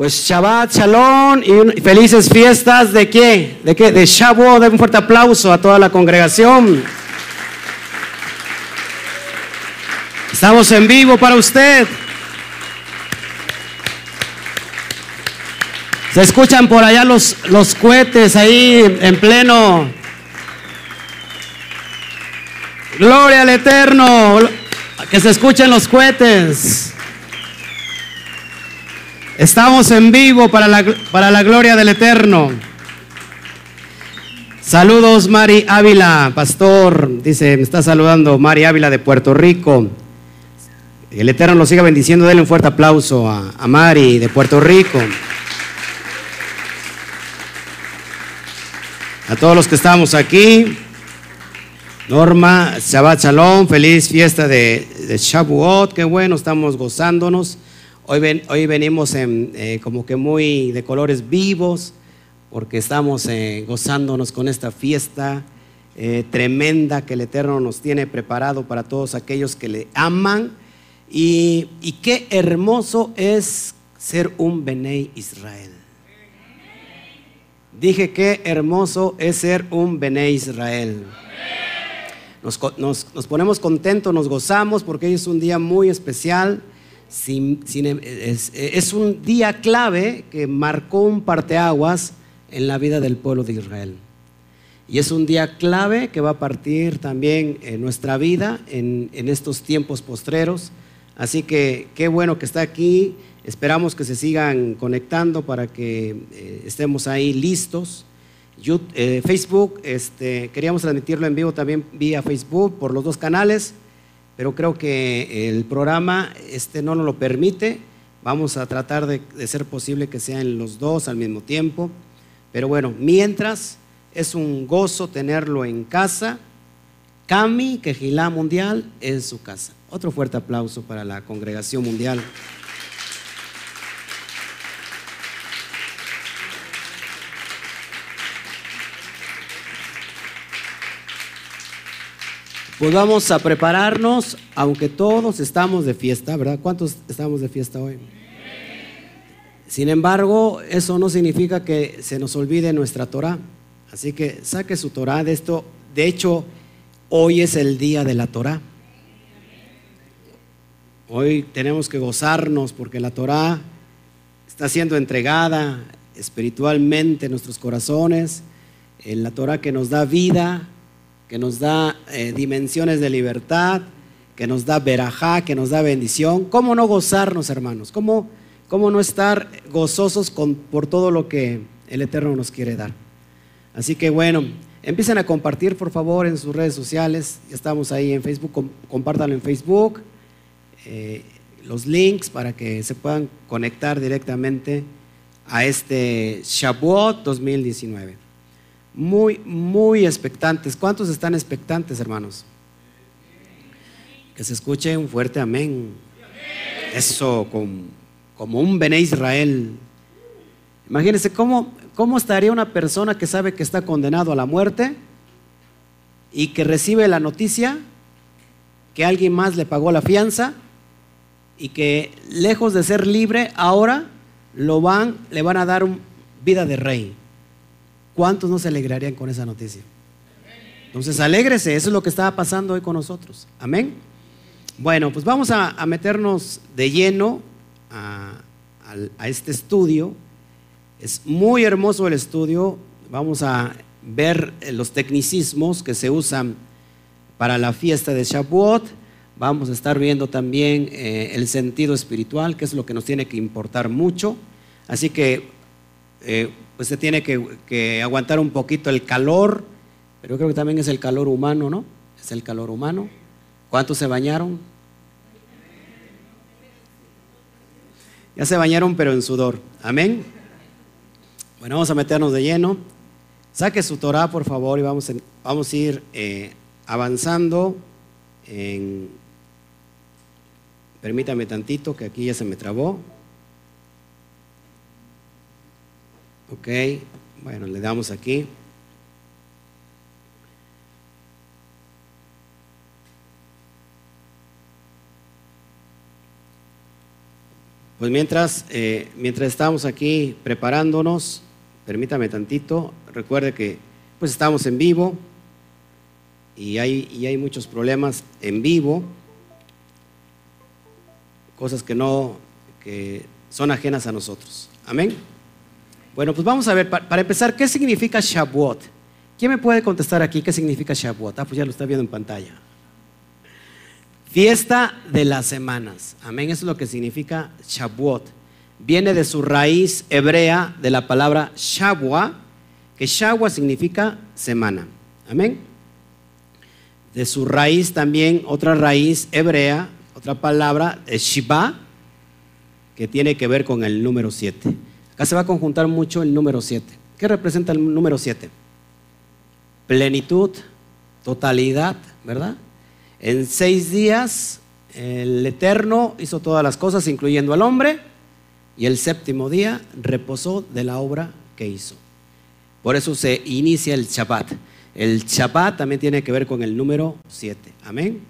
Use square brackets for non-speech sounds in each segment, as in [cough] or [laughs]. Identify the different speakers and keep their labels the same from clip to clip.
Speaker 1: Pues Shabbat, Shalom y felices fiestas de qué? ¿De qué? De Shavuot. un fuerte aplauso a toda la congregación. Estamos en vivo para usted. Se escuchan por allá los, los cohetes ahí en pleno. Gloria al Eterno. Que se escuchen los cohetes. Estamos en vivo para la, para la gloria del Eterno. Saludos, Mari Ávila, pastor. Dice, me está saludando Mari Ávila de Puerto Rico. El Eterno lo siga bendiciendo. Denle un fuerte aplauso a, a Mari de Puerto Rico. A todos los que estamos aquí. Norma, Shabbat Shalom, feliz fiesta de, de Shavuot, qué bueno, estamos gozándonos. Hoy, ven, hoy venimos en, eh, como que muy de colores vivos, porque estamos eh, gozándonos con esta fiesta eh, tremenda que el Eterno nos tiene preparado para todos aquellos que le aman. Y, y qué hermoso es ser un Benei Israel. Dije qué hermoso es ser un Benei Israel. Nos, nos, nos, ponemos contentos, nos gozamos porque es un día muy especial. Sin, sin, es, un día clave que marcó un parteaguas en la vida del pueblo de Israel. Y es un día clave que va a partir también en nuestra vida en, en estos tiempos postreros. Así que qué bueno que está aquí. Esperamos que se sigan conectando para que eh, estemos ahí listos. YouTube, eh, Facebook, este, queríamos transmitirlo en vivo también vía Facebook por los dos canales pero creo que el programa este no nos lo permite. Vamos a tratar de, ser posible que sean los dos al mismo tiempo. Pero bueno, mientras es un gozo tenerlo en casa. Cami, Quejilá Mundial, en su casa. Otro fuerte aplauso para la congregación mundial. Pues vamos a prepararnos, aunque todos estamos de fiesta, ¿verdad? ¿Cuántos estamos de fiesta hoy? Sin embargo, eso no significa que se nos olvide nuestra Torah. Así que saque su Torah de esto. De hecho, hoy es el día de la Torah. Hoy tenemos que gozarnos porque la Torah está siendo entregada espiritualmente en nuestros corazones. En la Torah que nos da vida, que nos da eh, dimensiones de libertad, que nos da verajá, que nos da bendición. ¿Cómo no gozarnos, hermanos? ¿Cómo, cómo no estar gozosos con, por todo lo que el Eterno nos quiere dar? Así que bueno, empiecen a compartir, por favor, en sus redes sociales. Estamos ahí en Facebook, compártanlo en Facebook. Eh, los links para que se puedan conectar directamente a este Shavuot 2019 muy, muy expectantes. ¿Cuántos están expectantes, hermanos? Que se escuche un fuerte amén. Eso, como un Bené Israel. Imagínense cómo, cómo estaría una persona que sabe que está condenado a la muerte y que recibe la noticia que alguien más le pagó la fianza y que lejos de ser libre, ahora lo van, le van a dar un, vida de rey. ¿Cuántos no se alegrarían con esa noticia? Entonces, alégrese, eso es lo que estaba pasando hoy con nosotros. Amén. Bueno, pues vamos a, meternos de lleno a, este estudio. Es muy hermoso el estudio. Vamos a ver los tecnicismos que se usan para la fiesta de Shavuot. Vamos a estar viendo también eh, el sentido espiritual, que es lo que nos tiene que importar mucho. Así que eh, pues se tiene que, aguantar un poquito el calor, pero creo que también es el calor humano, ¿no? Es el calor humano. ¿Cuántos se bañaron? Ya se bañaron, pero en sudor. Amén. Bueno, vamos a meternos de lleno. Saque su Torah, por favor, y vamos, en, vamos a ir eh, avanzando. En, permítame tantito, que aquí ya se me trabó. Ok, bueno, le damos aquí. Pues mientras, eh, mientras estamos aquí preparándonos, permítame tantito, recuerde que pues estamos en vivo y hay, y hay muchos problemas en vivo, cosas que no, que son ajenas a nosotros. Amén. Bueno, pues vamos a ver, para, empezar, ¿qué significa Shavuot? ¿Quién me puede contestar aquí qué significa Shavuot? Ah, pues ya lo está viendo en pantalla. Fiesta de las semanas. Amén. Eso es lo que significa Shavuot. Viene de su raíz hebrea de la palabra Shavua, que Shavua significa semana. Amén. De su raíz también, otra raíz hebrea, otra palabra, es Shiva, que tiene que ver con el número 7. Se va a conjuntar mucho el número 7. ¿Qué representa el número 7? Plenitud, totalidad, ¿verdad? En seis días el Eterno hizo todas las cosas, incluyendo al hombre, y el séptimo día reposó de la obra que hizo. Por eso se inicia el Shabbat. El Shabbat también tiene que ver con el número 7. Amén.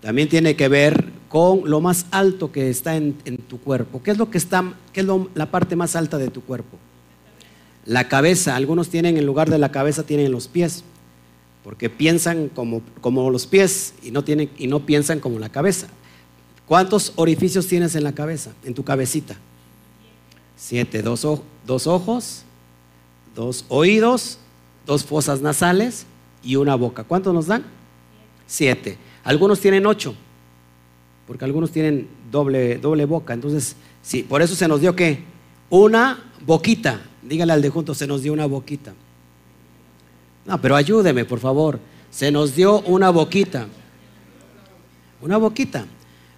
Speaker 1: También tiene que ver con lo más alto que está en, tu cuerpo. ¿Qué es lo que está, qué es la parte más alta de tu cuerpo? La cabeza. Algunos tienen en lugar de la cabeza tienen los pies porque piensan como, los pies y no, tienen, y no piensan como la cabeza. ¿Cuántos orificios tienes en la cabeza, en tu cabecita? Siete, dos, dos ojos, dos oídos, dos fosas nasales y una boca. ¿Cuántos nos dan? Siete. Algunos tienen ocho, porque algunos tienen doble, doble boca. Entonces, sí, por eso se nos dio que una boquita. Dígale al de junto, se nos dio una boquita. No, pero ayúdeme, por favor. Se nos dio una boquita. Una boquita.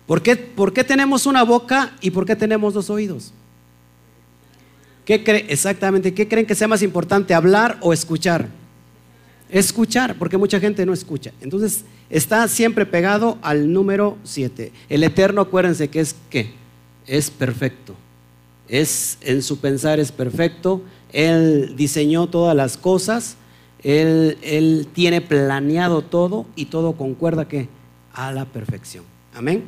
Speaker 1: ¿Por qué, ¿Por qué tenemos una boca y por qué tenemos dos oídos? ¿Qué cree, exactamente, ¿qué creen que sea más importante, hablar o escuchar? Escuchar, porque mucha gente no escucha. Entonces, está siempre pegado al número 7. El eterno, acuérdense que es qué? Es perfecto. Es en su pensar es perfecto. Él diseñó todas las cosas él, tiene planeado todo y todo concuerda que a la perfección. Amén.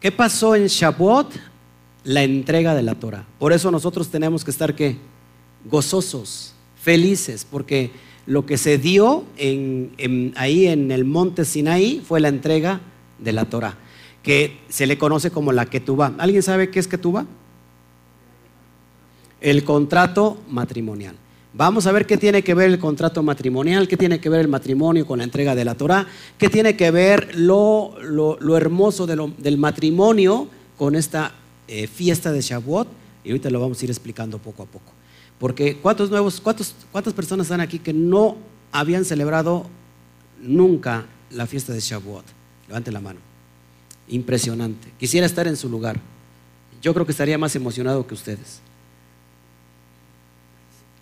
Speaker 1: ¿Qué pasó en Shavuot? La entrega de la Torah. Por eso nosotros tenemos que estar ¿qué? gozosos, felices, porque lo que se dio ahí en el monte Sinaí fue la entrega de la Torah, que se le conoce como la Ketubá. ¿Alguien sabe qué es Ketubá? El contrato matrimonial. Vamos a ver qué tiene que ver el contrato matrimonial, qué tiene que ver el matrimonio con la entrega de la Torah, qué tiene que ver lo, hermoso del matrimonio con esta eh, fiesta de Shavuot. Y ahorita lo vamos a ir explicando poco a poco. Porque ¿cuántos nuevos, cuántas personas están aquí que no habían celebrado nunca la fiesta de Shavuot? Levante la mano. Impresionante. Quisiera estar en su lugar. Yo creo que estaría más emocionado que ustedes.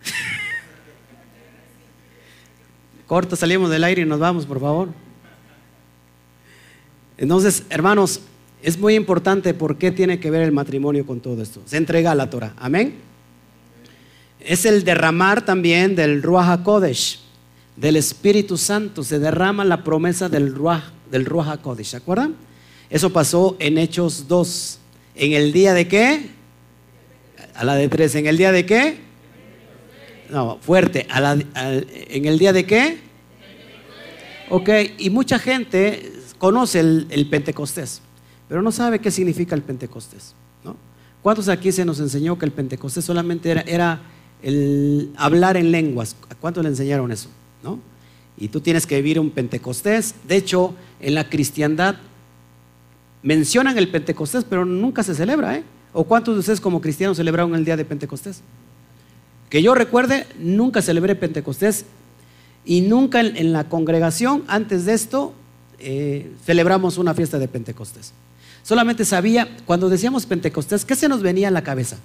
Speaker 1: [laughs] Corta, salimos del aire y nos vamos, por favor. Entonces, hermanos, es muy importante por qué tiene que ver el matrimonio con todo esto. Se entrega a la Torah. Amén. Es el derramar también del Ruach HaKodesh, del Espíritu Santo. Se derrama la promesa del Ruach, del Ruach HaKodesh. ¿Se acuerdan? Eso pasó en Hechos 2. ¿En el día de qué? A la de tres. ¿En el día de qué? No, fuerte. ¿En el día de qué? Ok, y mucha gente conoce el, Pentecostés, pero no sabe qué significa el Pentecostés. ¿Cuántos aquí se nos enseñó que el Pentecostés solamente era, era el hablar en lenguas? ¿A cuántos le enseñaron eso? ¿no? Y tú tienes que vivir un Pentecostés. De hecho, en la cristiandad mencionan el Pentecostés, pero nunca se celebra. ¿eh? ¿O cuántos de ustedes como cristianos celebraron el día de Pentecostés? Que yo recuerde, nunca celebré Pentecostés y nunca en, la congregación, antes de esto, eh, celebramos una fiesta de Pentecostés. Solamente sabía, cuando decíamos Pentecostés, ¿qué se nos venía a la cabeza?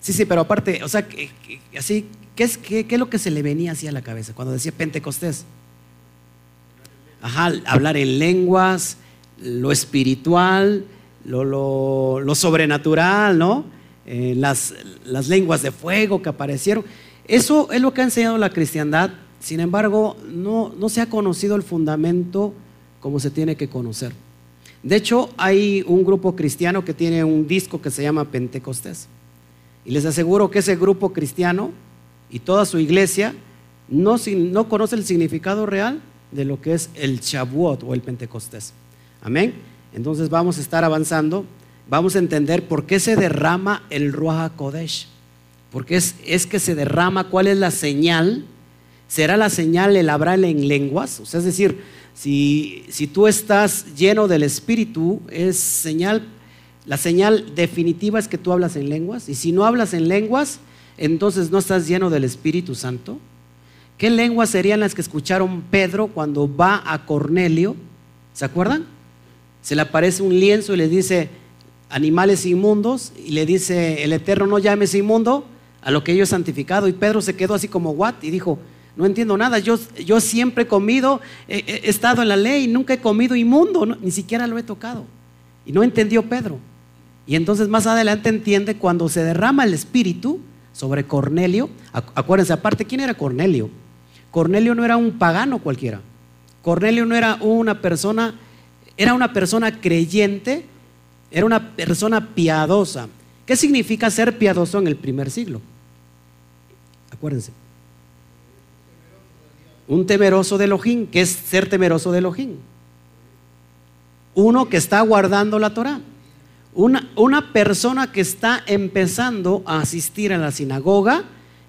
Speaker 1: Sí, sí, pero aparte, o sea, así, ¿qué es, qué, es, lo que se le venía así a la cabeza cuando decía Pentecostés? Ajá, hablar en lenguas, lo espiritual, lo, lo sobrenatural, ¿no? Eh, las, las lenguas de fuego que aparecieron. Eso es lo que ha enseñado la cristiandad. Sin embargo, no, no se ha conocido el fundamento como se tiene que conocer. De hecho, hay un grupo cristiano que tiene un disco que se llama Pentecostés. Y les aseguro que ese grupo cristiano y toda su iglesia no, no conoce el significado real de lo que es el Shavuot o el Pentecostés. Amén. Entonces vamos a estar avanzando, vamos a entender por qué se derrama el Ruach Kodesh. Porque es, es que se derrama, cuál es la señal. ¿Será la señal el hablar en lenguas? O sea, es decir, si, si tú estás lleno del Espíritu, es señal, la señal definitiva es que tú hablas en lenguas. Y si no hablas en lenguas, entonces no estás lleno del Espíritu Santo. ¿Qué lenguas serían las que escucharon Pedro cuando va a Cornelio? ¿Se acuerdan? Se le aparece un lienzo y le dice animales inmundos y le dice el Eterno no llames inmundo a lo que yo he santificado. Y Pedro se quedó así como, ¿what? Y dijo, no entiendo nada, yo, yo siempre he comido, he, estado en la ley, nunca he comido inmundo, ni siquiera lo he tocado. Y no entendió Pedro. Y entonces más adelante entiende cuando se derrama el Espíritu sobre Cornelio. Acuérdense, aparte, ¿quién era Cornelio? Cornelio no era un pagano cualquiera. Cornelio no era una persona, era una persona creyente, era una persona piadosa. ¿Qué significa ser piadoso en el primer siglo? Acuérdense. Un temeroso de Elohim, ¿qué es ser temeroso de Elohim? Uno que está guardando la Torah. Una, una, persona que está empezando a asistir a la sinagoga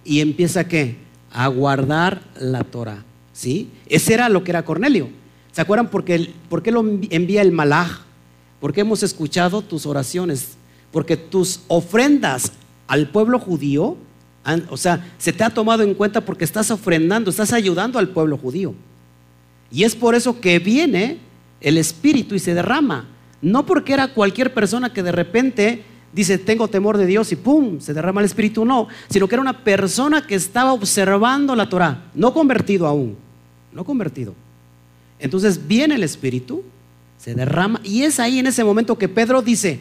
Speaker 1: y empieza ¿qué? a guardar la Torah. ¿Sí? Ese era lo que era Cornelio. ¿Se acuerdan por qué, por qué lo envía el malaj? Porque hemos escuchado tus oraciones, porque tus ofrendas al pueblo judío o sea, se te ha tomado en cuenta porque estás ofrendando, estás ayudando al pueblo judío. Y es por eso que viene el Espíritu y se derrama. No porque era cualquier persona que de repente dice, tengo temor de Dios y ¡pum! se derrama el Espíritu, no, sino que era una persona que estaba observando la Torah, no convertido aún, no convertido. Entonces viene el Espíritu, se derrama y es ahí en ese momento que Pedro dice,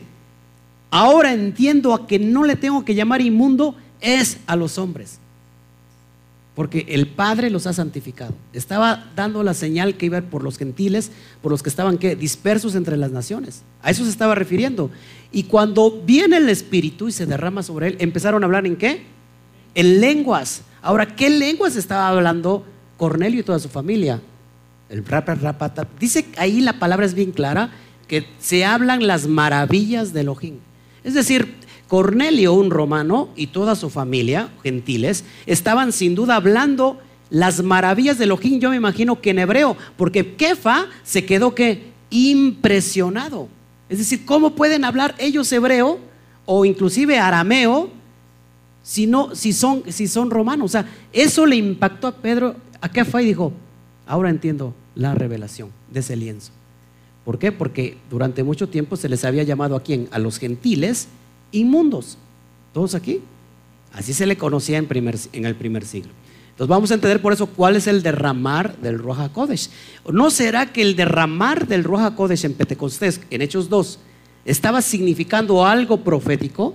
Speaker 1: ahora entiendo a que no le tengo que llamar inmundo, es a los hombres. Porque el Padre los ha santificado. Estaba dando la señal que iba por los gentiles, por los que estaban dispersos entre las naciones. A eso se estaba refiriendo. Y cuando viene el Espíritu y se derrama sobre él, empezaron a hablar en qué? En lenguas. Ahora, ¿qué lenguas estaba hablando Cornelio y toda su familia? El rapata. Dice ahí la palabra es bien clara que se hablan las maravillas de Elohim. Es decir, Cornelio, un romano, y toda su familia, gentiles, estaban sin duda hablando las maravillas de Elohim, yo me imagino que en hebreo, porque Kefa se quedó que impresionado. Es decir, ¿cómo pueden hablar ellos hebreo o inclusive arameo si, no, si, son, si son romanos? O sea, eso le impactó a Pedro, a Kefa y dijo, ahora entiendo la revelación de ese lienzo. ¿Por qué? Porque durante mucho tiempo se les había llamado a quién? A los gentiles inmundos. ¿Todos aquí? Así se le conocía en, el primer siglo. Entonces vamos a entender por eso cuál es el derramar del Roja Kodesh. ¿No será que el derramar del Roja Kodesh en Pentecostés, en Hechos 2, estaba significando algo profético?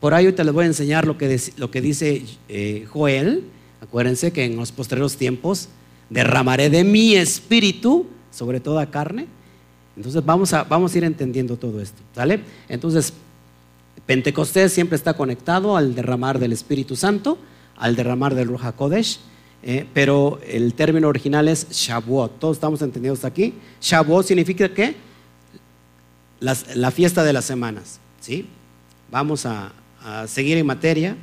Speaker 1: Por ahí te les voy a enseñar lo que, lo que dice eh, Joel. Acuérdense que en los posteriores tiempos derramaré de mi espíritu sobre toda carne. Entonces vamos a, vamos a ir entendiendo todo esto. ¿Sale? Entonces, Pentecostés siempre está conectado al derramar del Espíritu Santo, al derramar del Ruach Kodesh, eh, pero el término original es Shavuot. Todos estamos entendidos aquí. Shavuot significa qué? la fiesta de las semanas. ¿sí? Vamos a, a, seguir en materia.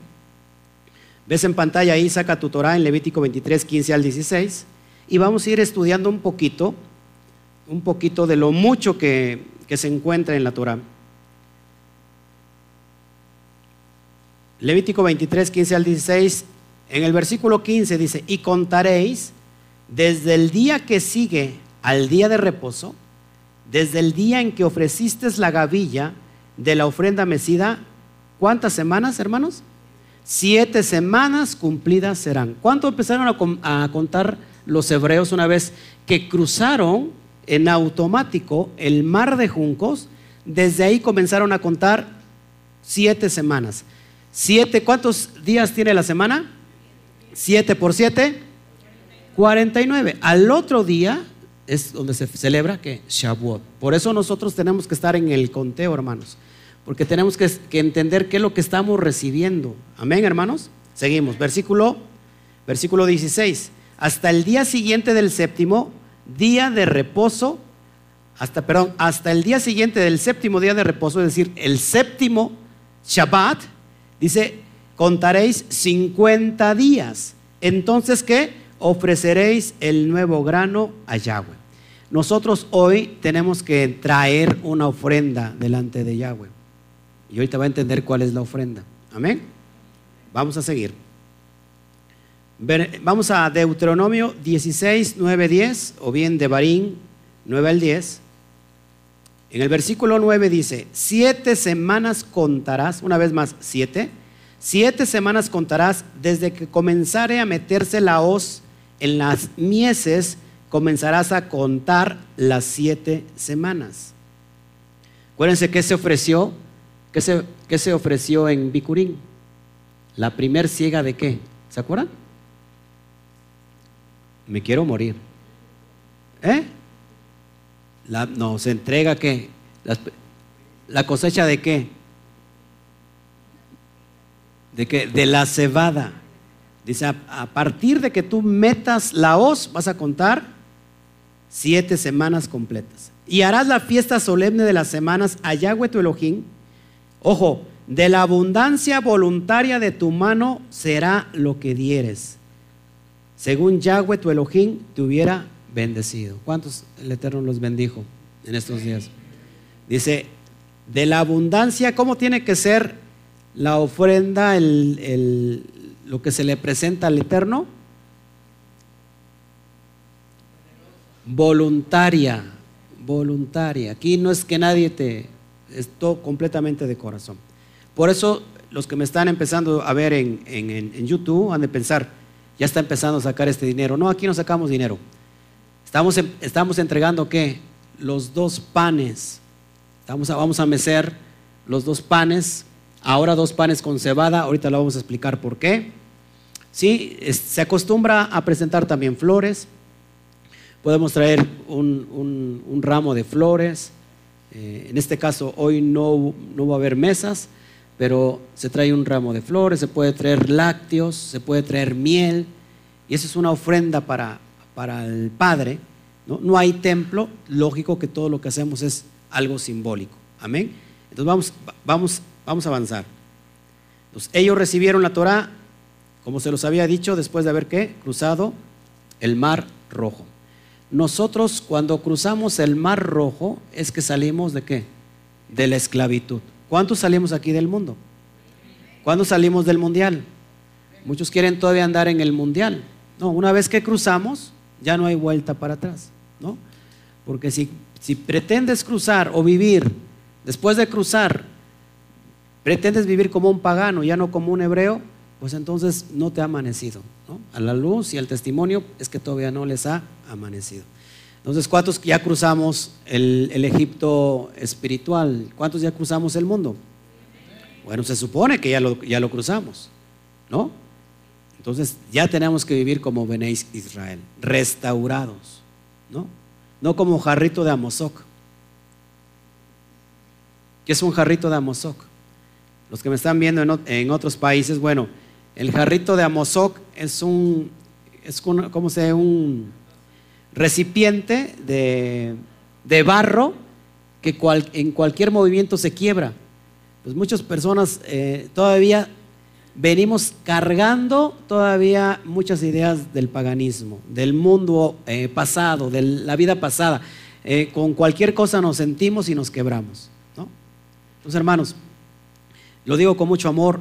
Speaker 1: Ves en pantalla ahí, saca tu Torah en Levítico 23, 15 al 16. Y vamos a ir estudiando un poquito, un poquito de lo mucho que, que se encuentra en la Torah. Levítico 23, 15 al 16, en el versículo 15 dice, y contaréis desde el día que sigue al día de reposo, desde el día en que ofreciste la gavilla de la ofrenda mecida, ¿cuántas semanas, hermanos? Siete semanas cumplidas serán. ¿Cuánto empezaron a, a contar los hebreos una vez que cruzaron en automático el mar de juncos? Desde ahí comenzaron a contar siete semanas. Siete, ¿cuántos días tiene la semana? Siete por siete, 49. Al otro día es donde se celebra que Shavuot. Por eso nosotros tenemos que estar en el conteo, hermanos, porque tenemos que, entender qué es lo que estamos recibiendo. Amén, hermanos. Seguimos, versículo, versículo 16. Hasta el día siguiente del séptimo, día de reposo, hasta, perdón, hasta el día siguiente del séptimo día de reposo, es decir, el séptimo Shabbat, dice, contaréis 50 días. Entonces, ¿qué? Ofreceréis el nuevo grano a Yahweh. Nosotros hoy tenemos que traer una ofrenda delante de Yahweh. Y ahorita va a entender cuál es la ofrenda. Amén. Vamos a seguir. Vamos a Deuteronomio 16, 9, 10, o bien de Barín 9 al 10. En el versículo 9 dice, siete semanas contarás, una vez más, siete, siete semanas contarás desde que comenzare a meterse la hoz en las mieses, comenzarás a contar las siete semanas. Acuérdense que se ofreció, que se, se ofreció en Bicurín. La primer ciega de qué? ¿Se acuerdan? Me quiero morir. ¿Eh? La, no, se entrega qué? La, cosecha de qué? De qué? De la cebada. Dice, a, partir de que tú metas la hoz, vas a contar siete semanas completas. Y harás la fiesta solemne de las semanas a Yahweh tu Elohim. Ojo, de la abundancia voluntaria de tu mano será lo que dieres. Según Yahweh tu Elohim te hubiera bendecido. ¿Cuántos el Eterno los bendijo en estos días? Dice, de la abundancia, ¿cómo tiene que ser la ofrenda, lo que se le presenta al Eterno? Voluntaria, voluntaria. Aquí no es que nadie te, es todo completamente de corazón. Por eso los que me están empezando a ver en, en YouTube han de pensar, ya está empezando a sacar este dinero. No, aquí no sacamos dinero. Estamos, estamos entregando qué? Los dos panes. Estamos vamos a mecer los dos panes. Ahora dos panes con cebada. Ahorita lo vamos a explicar por qué. Sí, se acostumbra a presentar también flores. Podemos traer un, ramo de flores. Eh, en este caso, hoy no, no va a haber mesas, pero se trae un ramo de flores, se puede traer lácteos, se puede traer miel. Y eso es una ofrenda para, para el Padre, ¿no? no hay templo, lógico que todo lo que hacemos es algo simbólico. Amén. Entonces vamos, vamos, vamos a avanzar. Entonces, ellos recibieron la Torah, como se los había dicho, después de haber cruzado el mar rojo. Nosotros cuando cruzamos el mar rojo es que salimos de qué? De la esclavitud. ¿Cuántos salimos aquí del mundo? ¿Cuándo salimos del mundial? Muchos quieren todavía andar en el mundial. No, una vez que cruzamos, ya no hay vuelta para atrás, ¿no? Porque si, si pretendes cruzar o vivir, después de cruzar, pretendes vivir como un pagano, ya no como un hebreo, pues entonces no te ha amanecido. ¿no? A la luz y al testimonio es que todavía no les ha amanecido. Entonces, ¿cuántos ya cruzamos el, el, Egipto espiritual? ¿Cuántos ya cruzamos el mundo? Bueno, se supone que ya lo, ya lo cruzamos, ¿no? Entonces ya tenemos que vivir como venéis Israel, restaurados, ¿no? No como jarrito de Amozoc. ¿Qué es un jarrito de Amozoc? Los que me están viendo en, otros países, bueno, el jarrito de Amozoc es un, es como se un recipiente de, barro que en cualquier movimiento se quiebra. Pues muchas personas eh, todavía venimos cargando todavía muchas ideas del paganismo, del mundo eh, pasado, de la vida pasada. Eh, con cualquier cosa nos sentimos y nos quebramos. ¿no? Entonces, hermanos, lo digo con mucho amor.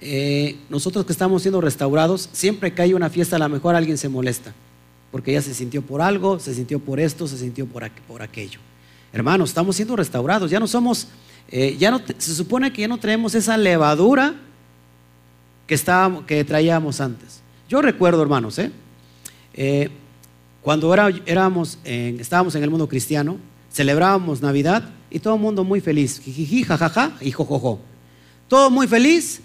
Speaker 1: Eh, nosotros que estamos siendo restaurados, siempre que hay una fiesta, a lo mejor alguien se molesta, porque ya se sintió por algo, se sintió por esto, se sintió por, por aquello. Hermanos, estamos siendo restaurados, ya no somos, ya no, se supone que ya no traemos esa levadura que, estábamos, que traíamos antes. Yo recuerdo, hermanos, ¿eh? eh cuando era, éramos estábamos en el mundo cristiano, celebrábamos Navidad y todo el mundo muy feliz, jijiji, jajaja y jojojo. Todo muy feliz,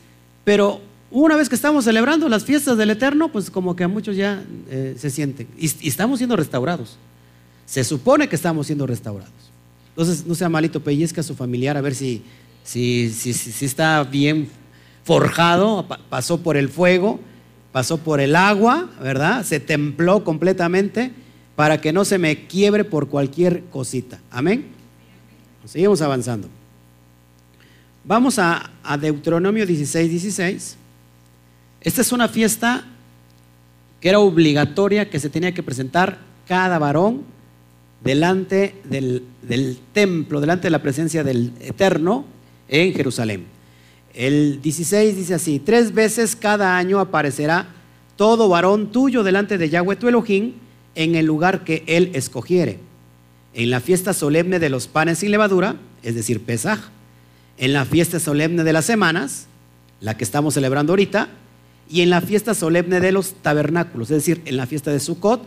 Speaker 1: pero una vez que estamos celebrando las fiestas del Eterno, pues como que a muchos ya eh, se sienten. Y, estamos siendo restaurados. se supone que estamos siendo restaurados. Entonces, no sea malito, pellizca a su familiar a ver si, si, si, si está bien forjado, pasó por el fuego, pasó por el agua, ¿verdad? Se templó completamente para que no se me quiebre por cualquier cosita. Amén. Seguimos avanzando. Vamos a, Deuteronomio 16, 16. Esta es una fiesta que era obligatoria, que se tenía que presentar cada varón delante del, del, templo, delante de la presencia del Eterno en Jerusalén. El 16 dice así, tres veces cada año aparecerá todo varón tuyo delante de Yahweh tu Elohim en el lugar que él escogiere. En la fiesta solemne de los panes sin levadura, es decir, Pesaj, en la fiesta solemne de las semanas, la que estamos celebrando ahorita, y en la fiesta solemne de los tabernáculos, es decir, en la fiesta de Sukkot.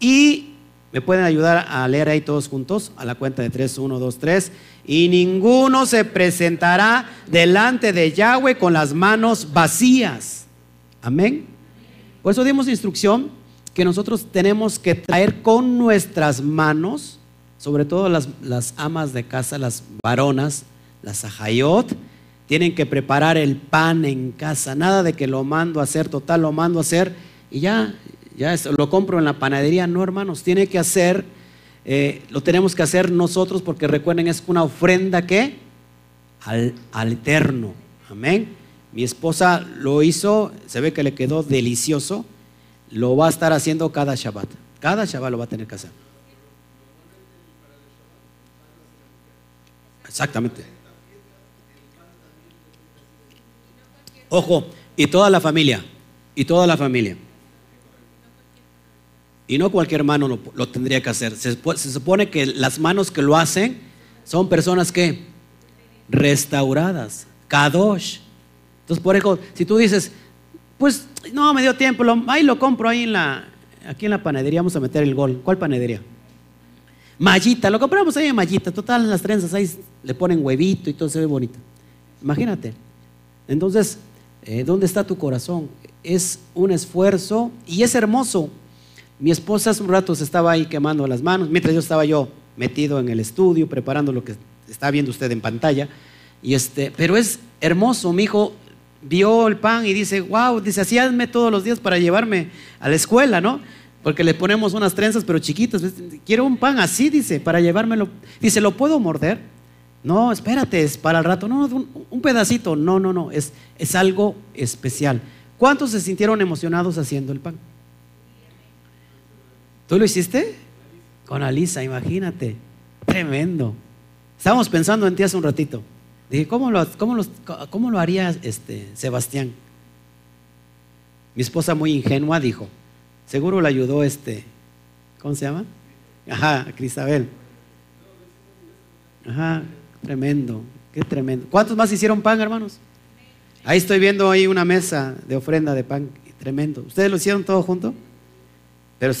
Speaker 1: Y me pueden ayudar a leer ahí todos juntos, a la cuenta de 3, 1, 2, 3. Y ninguno se presentará delante de Yahweh con las manos vacías. Amén. Por eso dimos instrucción que nosotros tenemos que traer con nuestras manos, sobre todo las, las amas de casa, las varonas, las ajayot, tienen que preparar el pan en casa, nada de que lo mando a hacer, total, lo mando a hacer y ya, ya lo compro en la panadería. No, hermanos, tiene que hacer, eh, lo tenemos que hacer nosotros porque recuerden, es una ofrenda que al, al eterno. Amén. Mi esposa lo hizo, se ve que le quedó delicioso. Lo va a estar haciendo cada Shabbat. Cada Shabbat lo va a tener que hacer. Exactamente. Ojo, y toda la familia, y toda la familia. Y no cualquier mano lo, tendría que hacer. Se, supone que las manos que lo hacen son personas que restauradas, kadosh. Entonces, por ejemplo, si tú dices, pues no me dio tiempo, ahí lo compro ahí en la, aquí en la panadería, vamos a meter el gol. ¿Cuál panadería? Mallita, lo compramos ahí en Mallita, total, las trenzas ahí le ponen huevito y todo se ve bonito. Imagínate. Entonces, eh, ¿Dónde está tu corazón? Es un esfuerzo y es hermoso. Mi esposa hace un rato se estaba ahí quemando las manos, mientras yo estaba yo metido en el estudio, preparando lo que está viendo usted en pantalla. Y este, pero es hermoso, mi hijo vio el pan y dice, wow, dice, así hazme todos los días para llevarme a la escuela, ¿no? Porque le ponemos unas trenzas, pero chiquitas. Quiero un pan así, dice, para llevármelo. Dice, ¿lo puedo morder? No, espérate, es para el rato. No, un, pedacito. No, no, no. Es, es algo especial. ¿Cuántos se sintieron emocionados haciendo el pan? ¿Tú lo hiciste? Con Alisa, imagínate. Tremendo. Estábamos pensando en ti hace un ratito. Dije, ¿cómo lo, cómo haría este, Sebastián? Mi esposa muy ingenua dijo, seguro le ayudó este, ¿cómo se llama? Ajá, Cristabel. Ajá, Tremendo, qué tremendo. ¿Cuántos más hicieron pan, hermanos? Ahí estoy viendo ahí una mesa de ofrenda de pan, tremendo. ¿Ustedes lo hicieron todo junto? Pero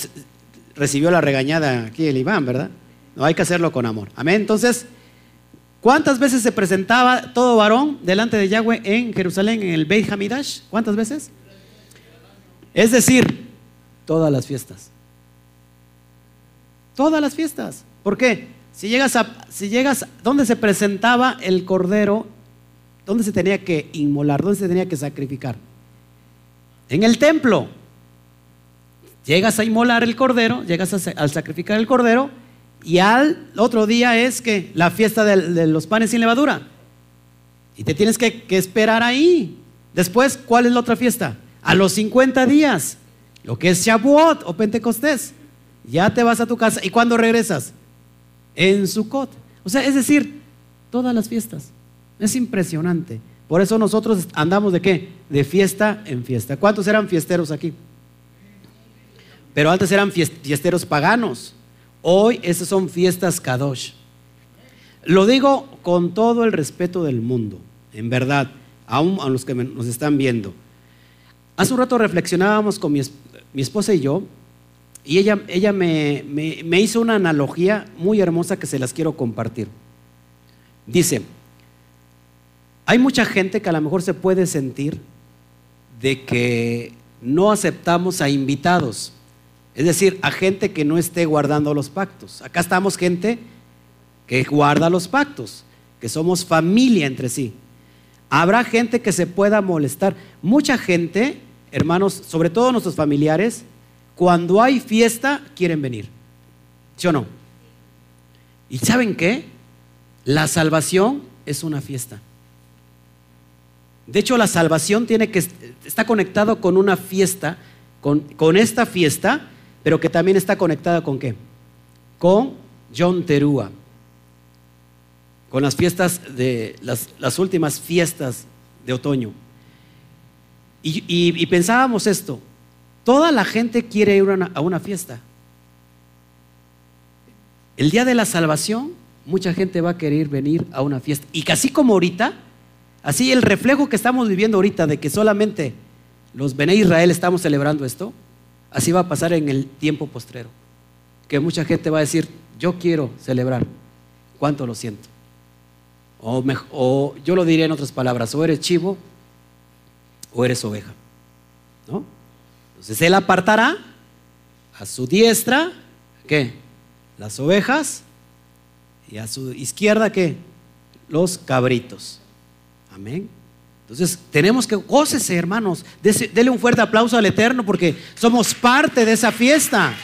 Speaker 1: recibió la regañada aquí el Iván, ¿verdad? No, hay que hacerlo con amor. Amén. Entonces, ¿cuántas veces se presentaba todo varón delante de Yahweh en Jerusalén, en el Beit Hamidash? ¿Cuántas veces? Es decir, todas las fiestas. Todas las fiestas. ¿Por qué? Si llegas a, si llegas, ¿dónde se presentaba el cordero? ¿Dónde se tenía que inmolar? ¿Dónde se tenía que sacrificar? En el templo. Llegas a inmolar el cordero, llegas a, al sacrificar el cordero, y al otro día es que la fiesta de, los panes sin levadura. Y te tienes que, que, esperar ahí. Después, ¿cuál es la otra fiesta? A los 50 días, lo que es Shavuot o Pentecostés. Ya te vas a tu casa. ¿Y cuándo regresas? en Sukkot. O sea, es decir, todas las fiestas. Es impresionante. Por eso nosotros andamos de qué? De fiesta en fiesta. ¿Cuántos eran fiesteros aquí? Pero antes eran fiesteros paganos. Hoy esas son fiestas kadosh. Lo digo con todo el respeto del mundo, en verdad, aún a los que nos están viendo. Hace un rato reflexionábamos con mi, esposa y yo y ella, ella me, me, hizo una analogía muy hermosa que se las quiero compartir. Dice, hay mucha gente que a lo mejor se puede sentir de que no aceptamos a invitados. Es decir, a gente que no esté guardando los pactos. Acá estamos gente que guarda los pactos, que somos familia entre sí. Habrá gente que se pueda molestar. Mucha gente, hermanos, sobre todo nuestros familiares, cuando hay fiesta quieren venir. ¿Sí o no? ¿Y saben qué? La salvación es una fiesta. De hecho, la salvación tiene que está conectado con una fiesta, con, con esta fiesta, pero que también está conectada con qué? Con John Terúa, con las fiestas de las, últimas fiestas de otoño. Y, pensábamos esto, toda la gente quiere ir a una fiesta. El día de la salvación, mucha gente va a querer venir a una fiesta. Y casi como ahorita, Así el reflejo que estamos viviendo ahorita de que solamente los Bene Israel estamos celebrando esto, así va a pasar en el tiempo postrero. Que mucha gente va a decir, yo quiero celebrar, cuánto lo siento. O, o yo lo diría en otras palabras, o eres chivo o eres oveja. ¿No? Entonces él apartará a su diestra, ¿qué? Las ovejas y a su izquierda, ¿qué? Los cabritos. Amén. Entonces tenemos que, gócese hermanos, dele un fuerte aplauso al Eterno porque somos parte de esa fiesta.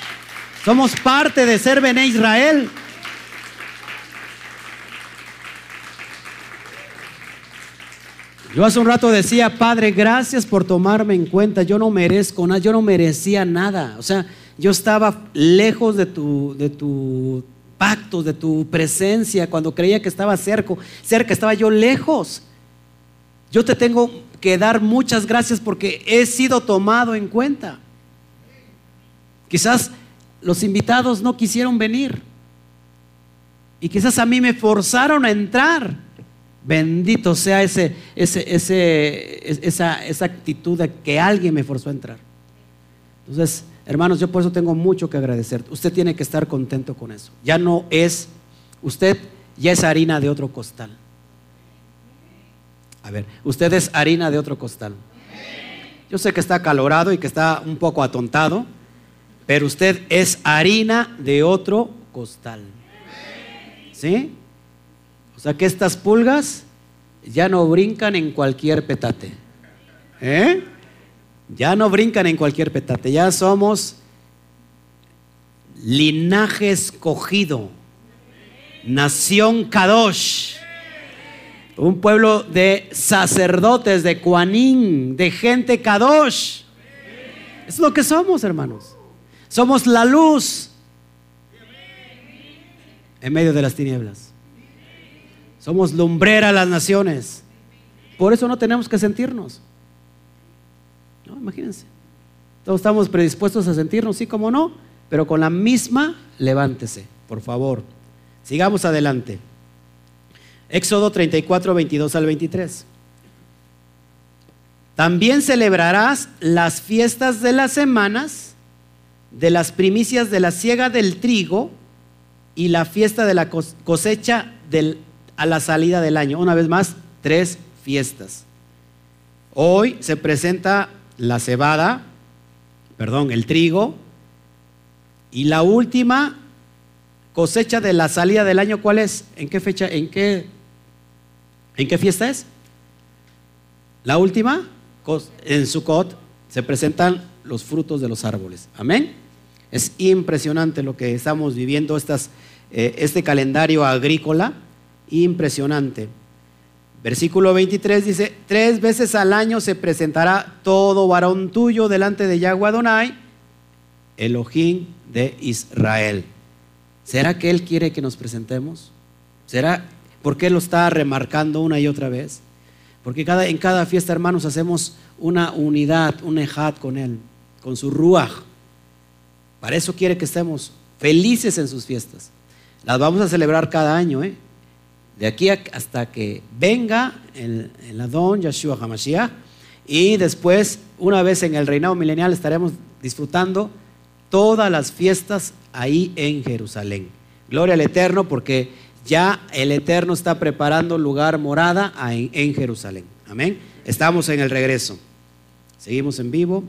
Speaker 1: Somos parte de ser Bene Israel. Yo hace un rato decía, Padre, gracias por tomarme en cuenta. Yo no merezco nada, yo no merecía nada. O sea, yo estaba lejos de tu, de tu pacto, de tu presencia. Cuando creía que estaba cerca, cerca estaba yo lejos. Yo te tengo que dar muchas gracias porque he sido tomado en cuenta. Quizás los invitados no quisieron venir. Y quizás a mí me forzaron a entrar. Bendito sea ese, esa, esa actitud de que alguien me forzó a entrar. Entonces, hermanos, yo por eso tengo mucho que agradecer. Usted tiene que estar contento con eso. Ya no es, usted ya es harina de otro costal. A ver, usted es harina de otro costal. Yo sé que está calorado y que está un poco atontado, pero usted es harina de otro costal. ¿Sí? O sea que estas pulgas ya no brincan en cualquier petate. ¿Eh? Ya no brincan en cualquier petate, ya somos linaje escogido, nación Kadosh un pueblo de sacerdotes, de Kuanín, de gente Kadosh. Es lo que somos, hermanos. Somos la luz en medio de las tinieblas. Somos lumbrera a las naciones. Por eso no tenemos que sentirnos. No, imagínense. Todos estamos predispuestos a sentirnos, sí como no, pero con la misma, levántese, por favor. Sigamos adelante. Éxodo 34, 22 al 23. También celebrarás las fiestas de las semanas, de las primicias de la siega del trigo y la fiesta de la cosecha a la salida del año. Una vez más, tres fiestas. Hoy se presenta la cebada, perdón, el trigo, y la última cosecha de la salida del año, ¿cuál es? ¿En qué fecha? ¿En qué ¿En qué fiesta es? La última, en Sukkot se presentan los frutos de los árboles. Amén. Es impresionante lo que estamos viviendo, eh, este calendario agrícola, impresionante. Versículo 23 dice, tres veces al año se presentará todo varón tuyo delante de Yahweh Adonai, Elohim de Israel. ¿Será que Él quiere que nos presentemos? ¿Será ¿Por qué lo está remarcando una y otra vez? Porque cada, en cada fiesta, hermanos, hacemos una unidad, un ejad con Él, con su ruach. Para eso quiere que estemos felices en sus fiestas. Las vamos a celebrar cada año, ¿eh? De aquí hasta que venga el, el Adón Yeshua HaMashiach. Y después, una vez en el reinado milenial, estaremos disfrutando todas las fiestas ahí en Jerusalén. Gloria al Eterno, porque ya el Eterno está preparando lugar morada en, Jerusalén. Amén. Estamos en el regreso. Seguimos en vivo.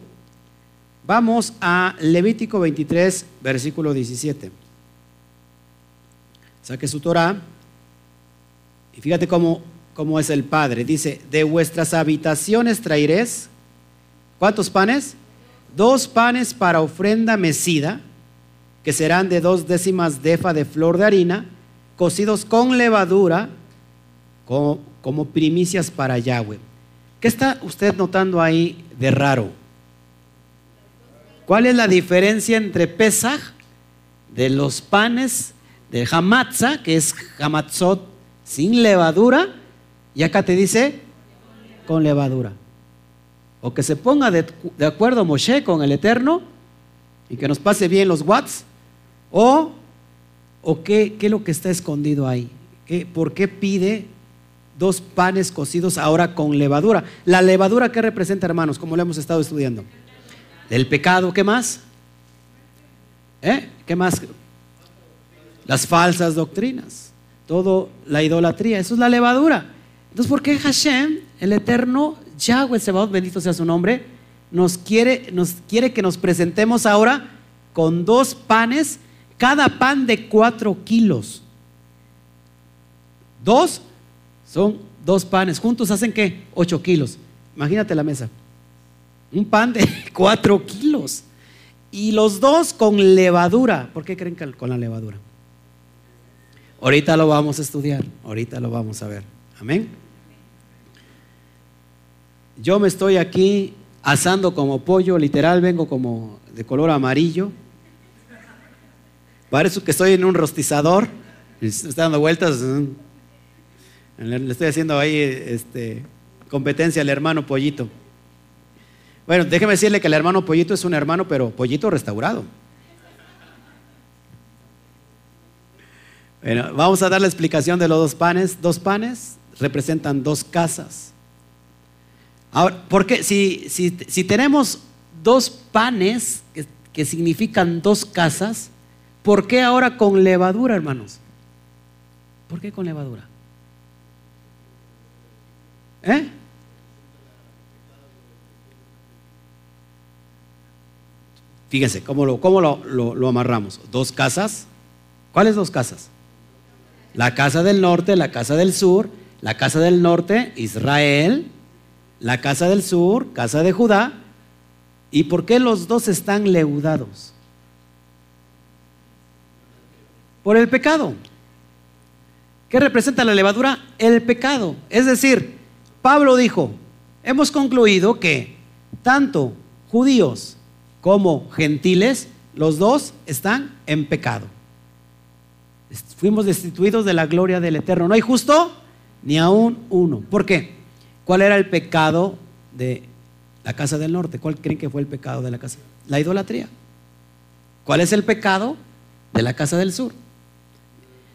Speaker 1: Vamos a Levítico 23, versículo 17. Saque su Torah y fíjate cómo, cómo es el Padre. Dice, de vuestras habitaciones traeréis, ¿cuántos panes? Dos panes para ofrenda mecida, que serán de dos décimas de efa de flor de harina, cocidos con levadura, como, primicias para Yahweh. ¿Qué está usted notando ahí de raro? ¿Cuál es la diferencia entre Pesach de los panes de Hamatza, que es Hamatzot sin levadura, y acá te dice con levadura? O que se ponga de, acuerdo Moshe con el Eterno y que nos pase bien los watts, o, o qué, qué es lo que está escondido ahí. ¿Por qué pide dos panes cocidos ahora con levadura? La levadura, ¿qué representa, hermanos? Como lo hemos estado estudiando del pecado, ¿qué más? ¿Eh? ¿Qué más? Las falsas doctrinas, todo la idolatría, eso es la levadura. Entonces, ¿por qué Hashem, el eterno Yahweh Sebaot, bendito sea su nombre, nos quiere, nos quiere que nos presentemos ahora con dos panes, cada pan de cuatro kilos? Dos son dos panes, juntos hacen qué? Ocho kilos. Imagínate la mesa un pan de [laughs] cuatro kilos. Y los dos con levadura. ¿Por qué creen que con la levadura? Ahorita lo vamos a estudiar, ahorita lo vamos a ver. Amén. Yo me estoy aquí asando como pollo, literal, vengo como de color amarillo. Parece que estoy en un rostizador, estoy dando vueltas. Le estoy haciendo ahí este, competencia al hermano pollito. Bueno, déjeme decirle que el hermano Pollito es un hermano, pero Pollito restaurado. Bueno, vamos a dar la explicación de los dos panes. Dos panes representan dos casas. Ahora, porque si, si, si tenemos dos panes que, que significan dos casas, ¿por qué ahora con levadura, hermanos? ¿Por qué con levadura? ¿Eh? Fíjense cómo, lo, cómo lo, amarramos. Dos casas. ¿Cuáles dos casas? La casa del norte, la casa del sur. La casa del norte, Israel. La casa del sur, casa de Judá. ¿Y por qué los dos están leudados? Por el pecado. ¿Qué representa la levadura? El pecado. Es decir, Pablo dijo, hemos concluido que tanto judíos como gentiles, los dos están en pecado. Fuimos destituidos de la gloria del Eterno. No hay justo ni aún uno. ¿Por qué? ¿Cuál era el pecado de la casa del norte? ¿Cuál creen que fue el pecado de la casa? La idolatría. ¿Cuál es el pecado de la casa del sur?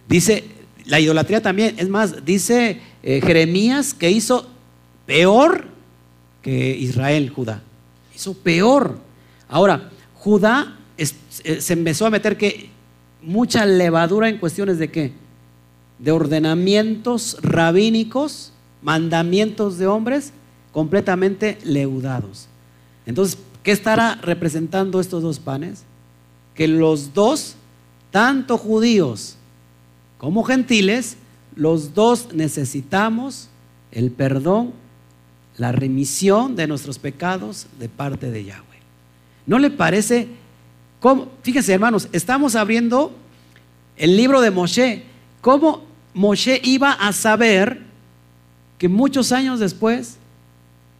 Speaker 1: Dice, la idolatría también, es más, dice eh, Jeremías que hizo peor que Israel, Judá. Hizo peor. Ahora, Judá eh, se empezó a meter que mucha levadura en cuestiones de qué? De ordenamientos rabínicos, mandamientos de hombres completamente leudados. Entonces, ¿qué estará representando estos dos panes? Que los dos, tanto judíos como gentiles, los dos necesitamos el perdón, la remisión de nuestros pecados de parte de Yahweh. ¿No le parece? Fíjense, hermanos, estamos abriendo el libro de Moshe. ¿Cómo Moshe iba a saber que muchos años después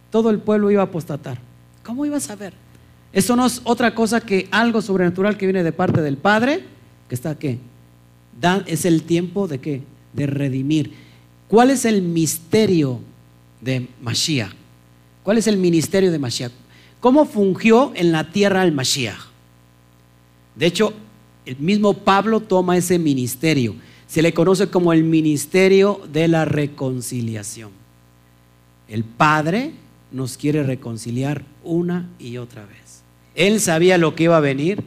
Speaker 1: todo el pueblo iba a apostatar? ¿Cómo iba a saber? Eso no es otra cosa que algo sobrenatural que viene de parte del Padre, que está es el tiempo de qué? De redimir. ¿Cuál es el misterio de Mashiach? ¿Cuál es el ministerio de Mashiach? ¿Cómo fungió en la tierra el Mashiach? De hecho, el mismo Pablo toma ese ministerio. Se le conoce como el ministerio de la reconciliación. El Padre nos quiere reconciliar una y otra vez. Él sabía lo que iba a venir,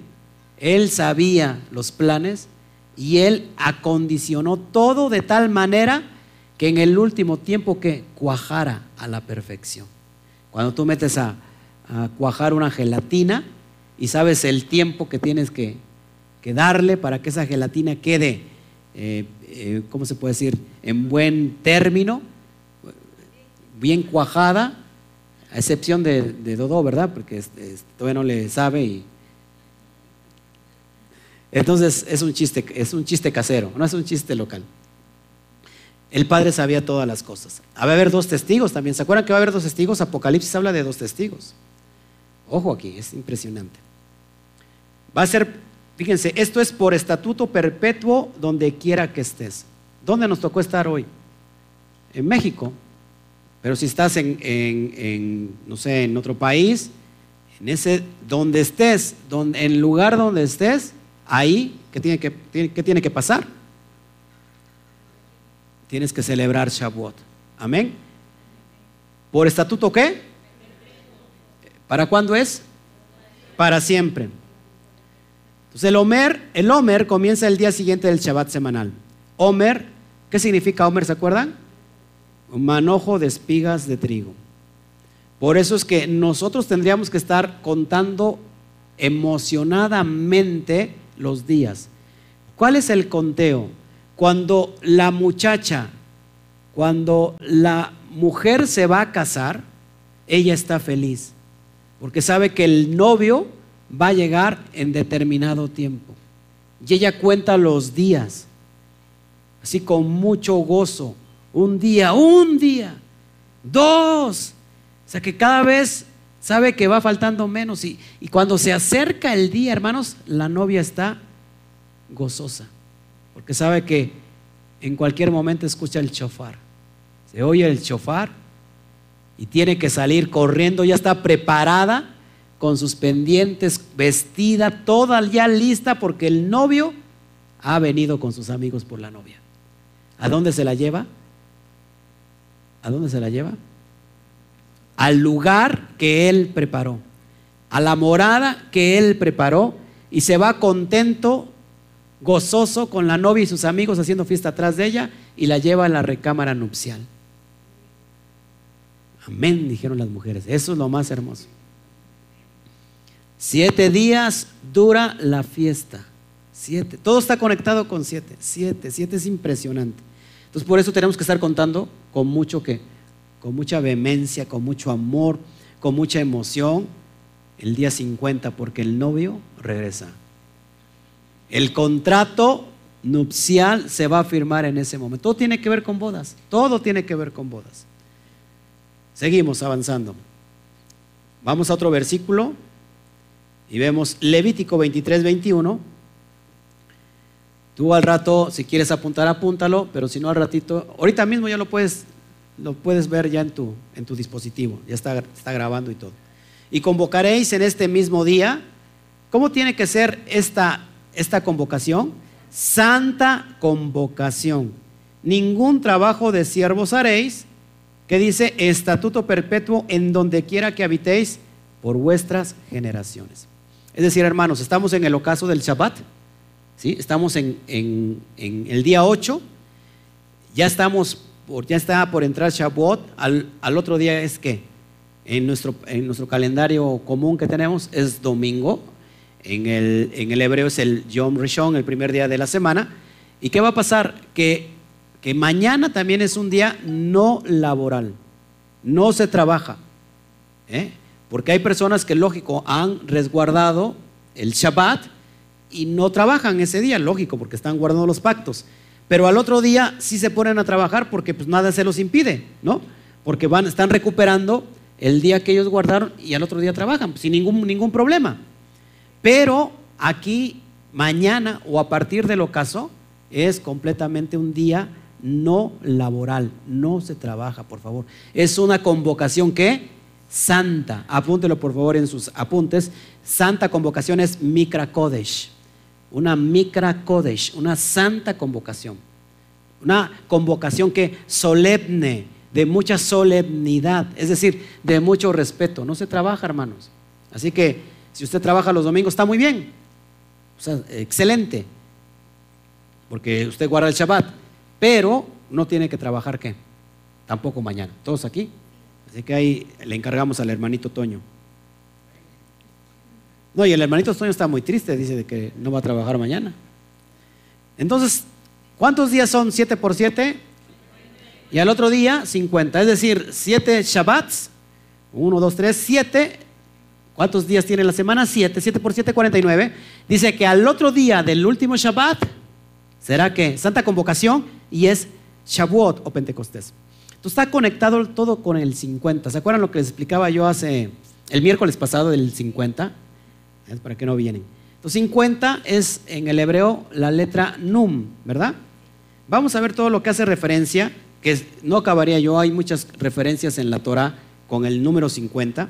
Speaker 1: él sabía los planes y él acondicionó todo de tal manera que en el último tiempo que cuajara a la perfección. Cuando tú metes a, cuajar una gelatina, y sabes el tiempo que tienes que, darle para que esa gelatina quede, eh, eh, ¿cómo se puede decir?, en buen término, bien cuajada, a excepción de, de Dodo, ¿verdad? Porque todavía no le sabe y... Entonces es un chiste, es un chiste casero, no es un chiste local. El Padre sabía todas las cosas. Va a haber dos testigos también. ¿Se acuerdan que va a haber dos testigos? Apocalipsis habla de dos testigos. Ojo aquí, es impresionante. Va a ser, fíjense, esto es por estatuto perpetuo donde quiera que estés. ¿Dónde nos tocó estar hoy? En México. Pero si estás en, no sé, en otro país, en ese, donde estés, donde, en el lugar donde estés, ahí, ¿qué tiene que, qué tiene que pasar? tienes que celebrar Shavuot. Amén. ¿Por estatuto qué? ¿Para cuándo es? Para siempre. Entonces el Omer, el comienza el día siguiente del Shabbat semanal. Omer, ¿qué significa Omer? ¿Se acuerdan? Un manojo de espigas de trigo. Por eso es que nosotros tendríamos que estar contando emocionadamente los días. ¿Cuál es el conteo? Cuando la muchacha, cuando la mujer se va a casar, ella está feliz, porque sabe que el novio va a llegar en determinado tiempo. Y ella cuenta los días, así con mucho gozo. Un día, un día, dos. O sea que cada vez sabe que va faltando menos. Y, y cuando se acerca el día, hermanos, la novia está gozosa porque sabe que en cualquier momento escucha el chofar. Se oye el chofar y tiene que salir corriendo, ya está preparada con sus pendientes, vestida, toda ya lista, porque el novio ha venido con sus amigos por la novia. ¿A dónde se la lleva? ¿A dónde se la lleva? Al lugar que él preparó, a la morada que él preparó, y se va contento gozoso con la novia y sus amigos haciendo fiesta atrás de ella y la lleva a la recámara nupcial. Amén, dijeron las mujeres. Eso es lo más hermoso. Siete días dura la fiesta. Siete. Todo está conectado con siete. Siete. Siete es impresionante. Entonces por eso tenemos que estar contando con mucho que, con mucha vehemencia, con mucho amor, con mucha emoción. El día 50 porque el novio regresa. El contrato nupcial se va a firmar en ese momento. Todo tiene que ver con bodas. Todo tiene que ver con bodas. Seguimos avanzando. Vamos a otro versículo y vemos Levítico 23, 21. Tú al rato, si quieres apuntar, apúntalo, pero si no al ratito, ahorita mismo ya lo puedes, lo puedes ver ya en tu, en tu dispositivo, ya está, está grabando y todo. Y convocaréis en este mismo día, ¿cómo tiene que ser esta, esta convocación? Santa convocación. Ningún trabajo de siervos haréis, que dice estatuto perpetuo en donde quiera que habitéis por vuestras generaciones. Es decir, hermanos, estamos en el ocaso del Shabbat, ¿sí? estamos en, el día 8, ya estamos, ya está por entrar Shabbat, al, al otro día es que en nuestro, en nuestro calendario común que tenemos es domingo, en el, en el hebreo es el Yom Rishon, el primer día de la semana. ¿Y qué va a pasar? Que, que mañana también es un día no laboral, no se trabaja. ¿eh? Porque hay personas que, lógico, han resguardado el Shabbat y no trabajan ese día, lógico, porque están guardando los pactos. Pero al otro día sí se ponen a trabajar porque pues nada se los impide, ¿no? Porque van, están recuperando el día que ellos guardaron y al otro día trabajan sin ningún, ningún problema. Pero aquí, mañana o a partir del ocaso, es completamente un día no laboral, no se trabaja, por favor. Es una convocación que santa, apúntelo por favor en sus apuntes. Santa convocación es Mikra Kodesh, una Mikra Kodesh, una santa convocación. Una convocación que solemne, de mucha solemnidad, es decir, de mucho respeto. No se trabaja, hermanos. Así que si usted trabaja los domingos, está muy bien. Excelente. Porque usted guarda el Shabbat. Pero no tiene que trabajar qué. Tampoco mañana. ¿Todos aquí? Así que ahí le encargamos al hermanito Toño. No, y el hermanito Toño está muy triste, dice que no va a trabajar mañana. Entonces, ¿cuántos días son 7 por 7? Y al otro día 50, es decir, 7 Shabbats, 1, 2, 3, 7. ¿Cuántos días tiene la semana? 7, 7 por 7, 49. Dice que al otro día del último Shabbat será que Santa Convocación y es Shavuot o Pentecostés. Entonces está conectado todo con el 50. ¿Se acuerdan lo que les explicaba yo hace el miércoles pasado del 50? Para que no vienen. Entonces 50 es en el hebreo la letra Num, ¿verdad? Vamos a ver todo lo que hace referencia, que no acabaría yo, hay muchas referencias en la Torah con el número 50.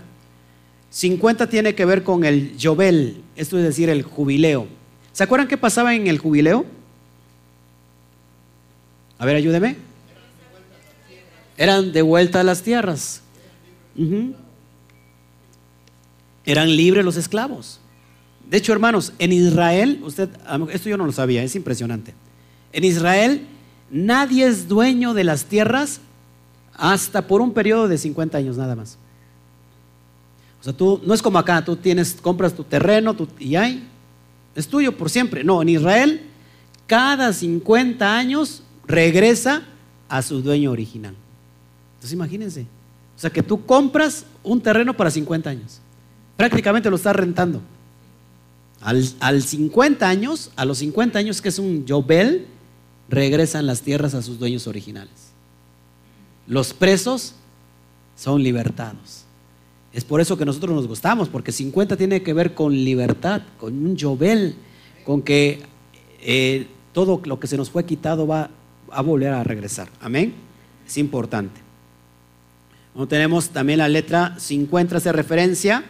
Speaker 1: 50 tiene que ver con el Yobel, esto es decir, el jubileo. ¿Se acuerdan qué pasaba en el jubileo? A ver, ayúdeme. Eran de vuelta a las tierras. Eran libres los esclavos. De hecho, hermanos, en Israel, usted, esto yo no lo sabía, es impresionante. En Israel, nadie es dueño de las tierras hasta por un periodo de 50 años nada más. O sea, tú, no es como acá, tú tienes, compras tu terreno y hay, es tuyo por siempre. No, en Israel, cada 50 años regresa a su dueño original. Entonces imagínense, o sea que tú compras un terreno para 50 años, prácticamente lo estás rentando. Al, al 50 años, a los 50 años que es un Yobel, regresan las tierras a sus dueños originales. Los presos son libertados. Es por eso que nosotros nos gustamos, porque 50 tiene que ver con libertad, con un Yobel, con que eh, todo lo que se nos fue quitado va a volver a regresar. Amén. Es importante. tenemos también la letra 50, hace referencia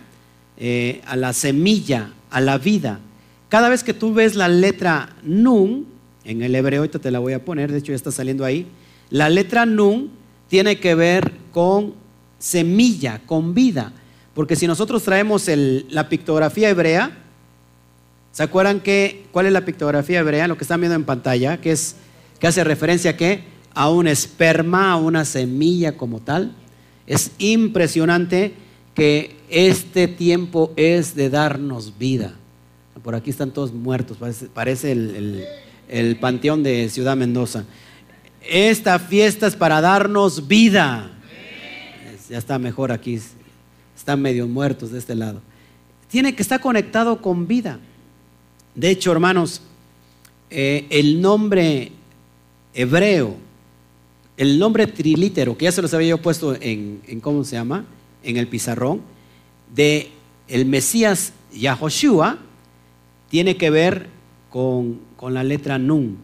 Speaker 1: eh, a la semilla, a la vida. Cada vez que tú ves la letra Nun, en el hebreo, ahorita te la voy a poner, de hecho ya está saliendo ahí, la letra Nun tiene que ver con semilla, con vida. Porque si nosotros traemos la pictografía hebrea, ¿se acuerdan que, cuál es la pictografía hebrea? Lo que están viendo en pantalla, que es que hace referencia a qué? A un esperma, a una semilla como tal. Es impresionante que este tiempo es de darnos vida. Por aquí están todos muertos, parece, el, el panteón de Ciudad Mendoza. Esta fiesta es para darnos vida. Ya está mejor aquí, están medio muertos de este lado. Tiene que estar conectado con vida. De hecho, hermanos, eh, el nombre hebreo, el nombre trilítero, que ya se los había yo puesto en, ¿cómo se llama? En el pizarrón, de el Mesías Yahoshua, tiene que ver con, la letra Nun.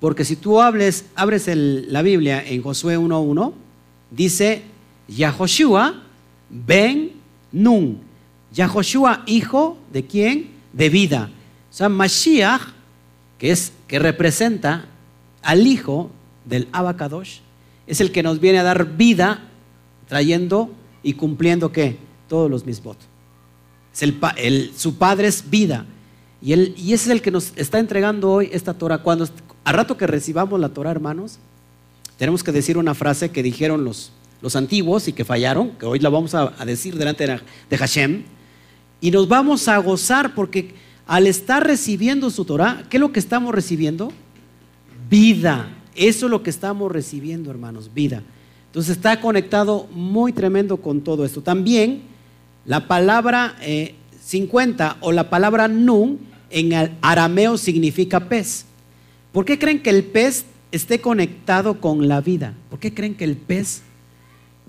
Speaker 1: Porque si tú hables, abres la Biblia en Josué 1.1, dice Yahoshua ben Nun. Yahoshua, hijo de quién? De vida. O sea, Mashiach, que, es, que representa al hijo del Abacadosh, es el que nos viene a dar vida, trayendo y cumpliendo qué? Todos los mismos. Es su padre es vida. Y, él, y ese es el que nos está entregando hoy esta Torah. Cuando, a rato que recibamos la Torah, hermanos, tenemos que decir una frase que dijeron los, los antiguos y que fallaron, que hoy la vamos a, decir delante de Hashem, y nos vamos a gozar porque al estar recibiendo su Torah, ¿qué es lo que estamos recibiendo? Vida. Eso es lo que estamos recibiendo, hermanos, vida. Entonces está conectado muy tremendo con todo esto. También la palabra 50 eh, o la palabra nun en arameo significa pez. ¿Por qué creen que el pez esté conectado con la vida? ¿Por qué creen que el pez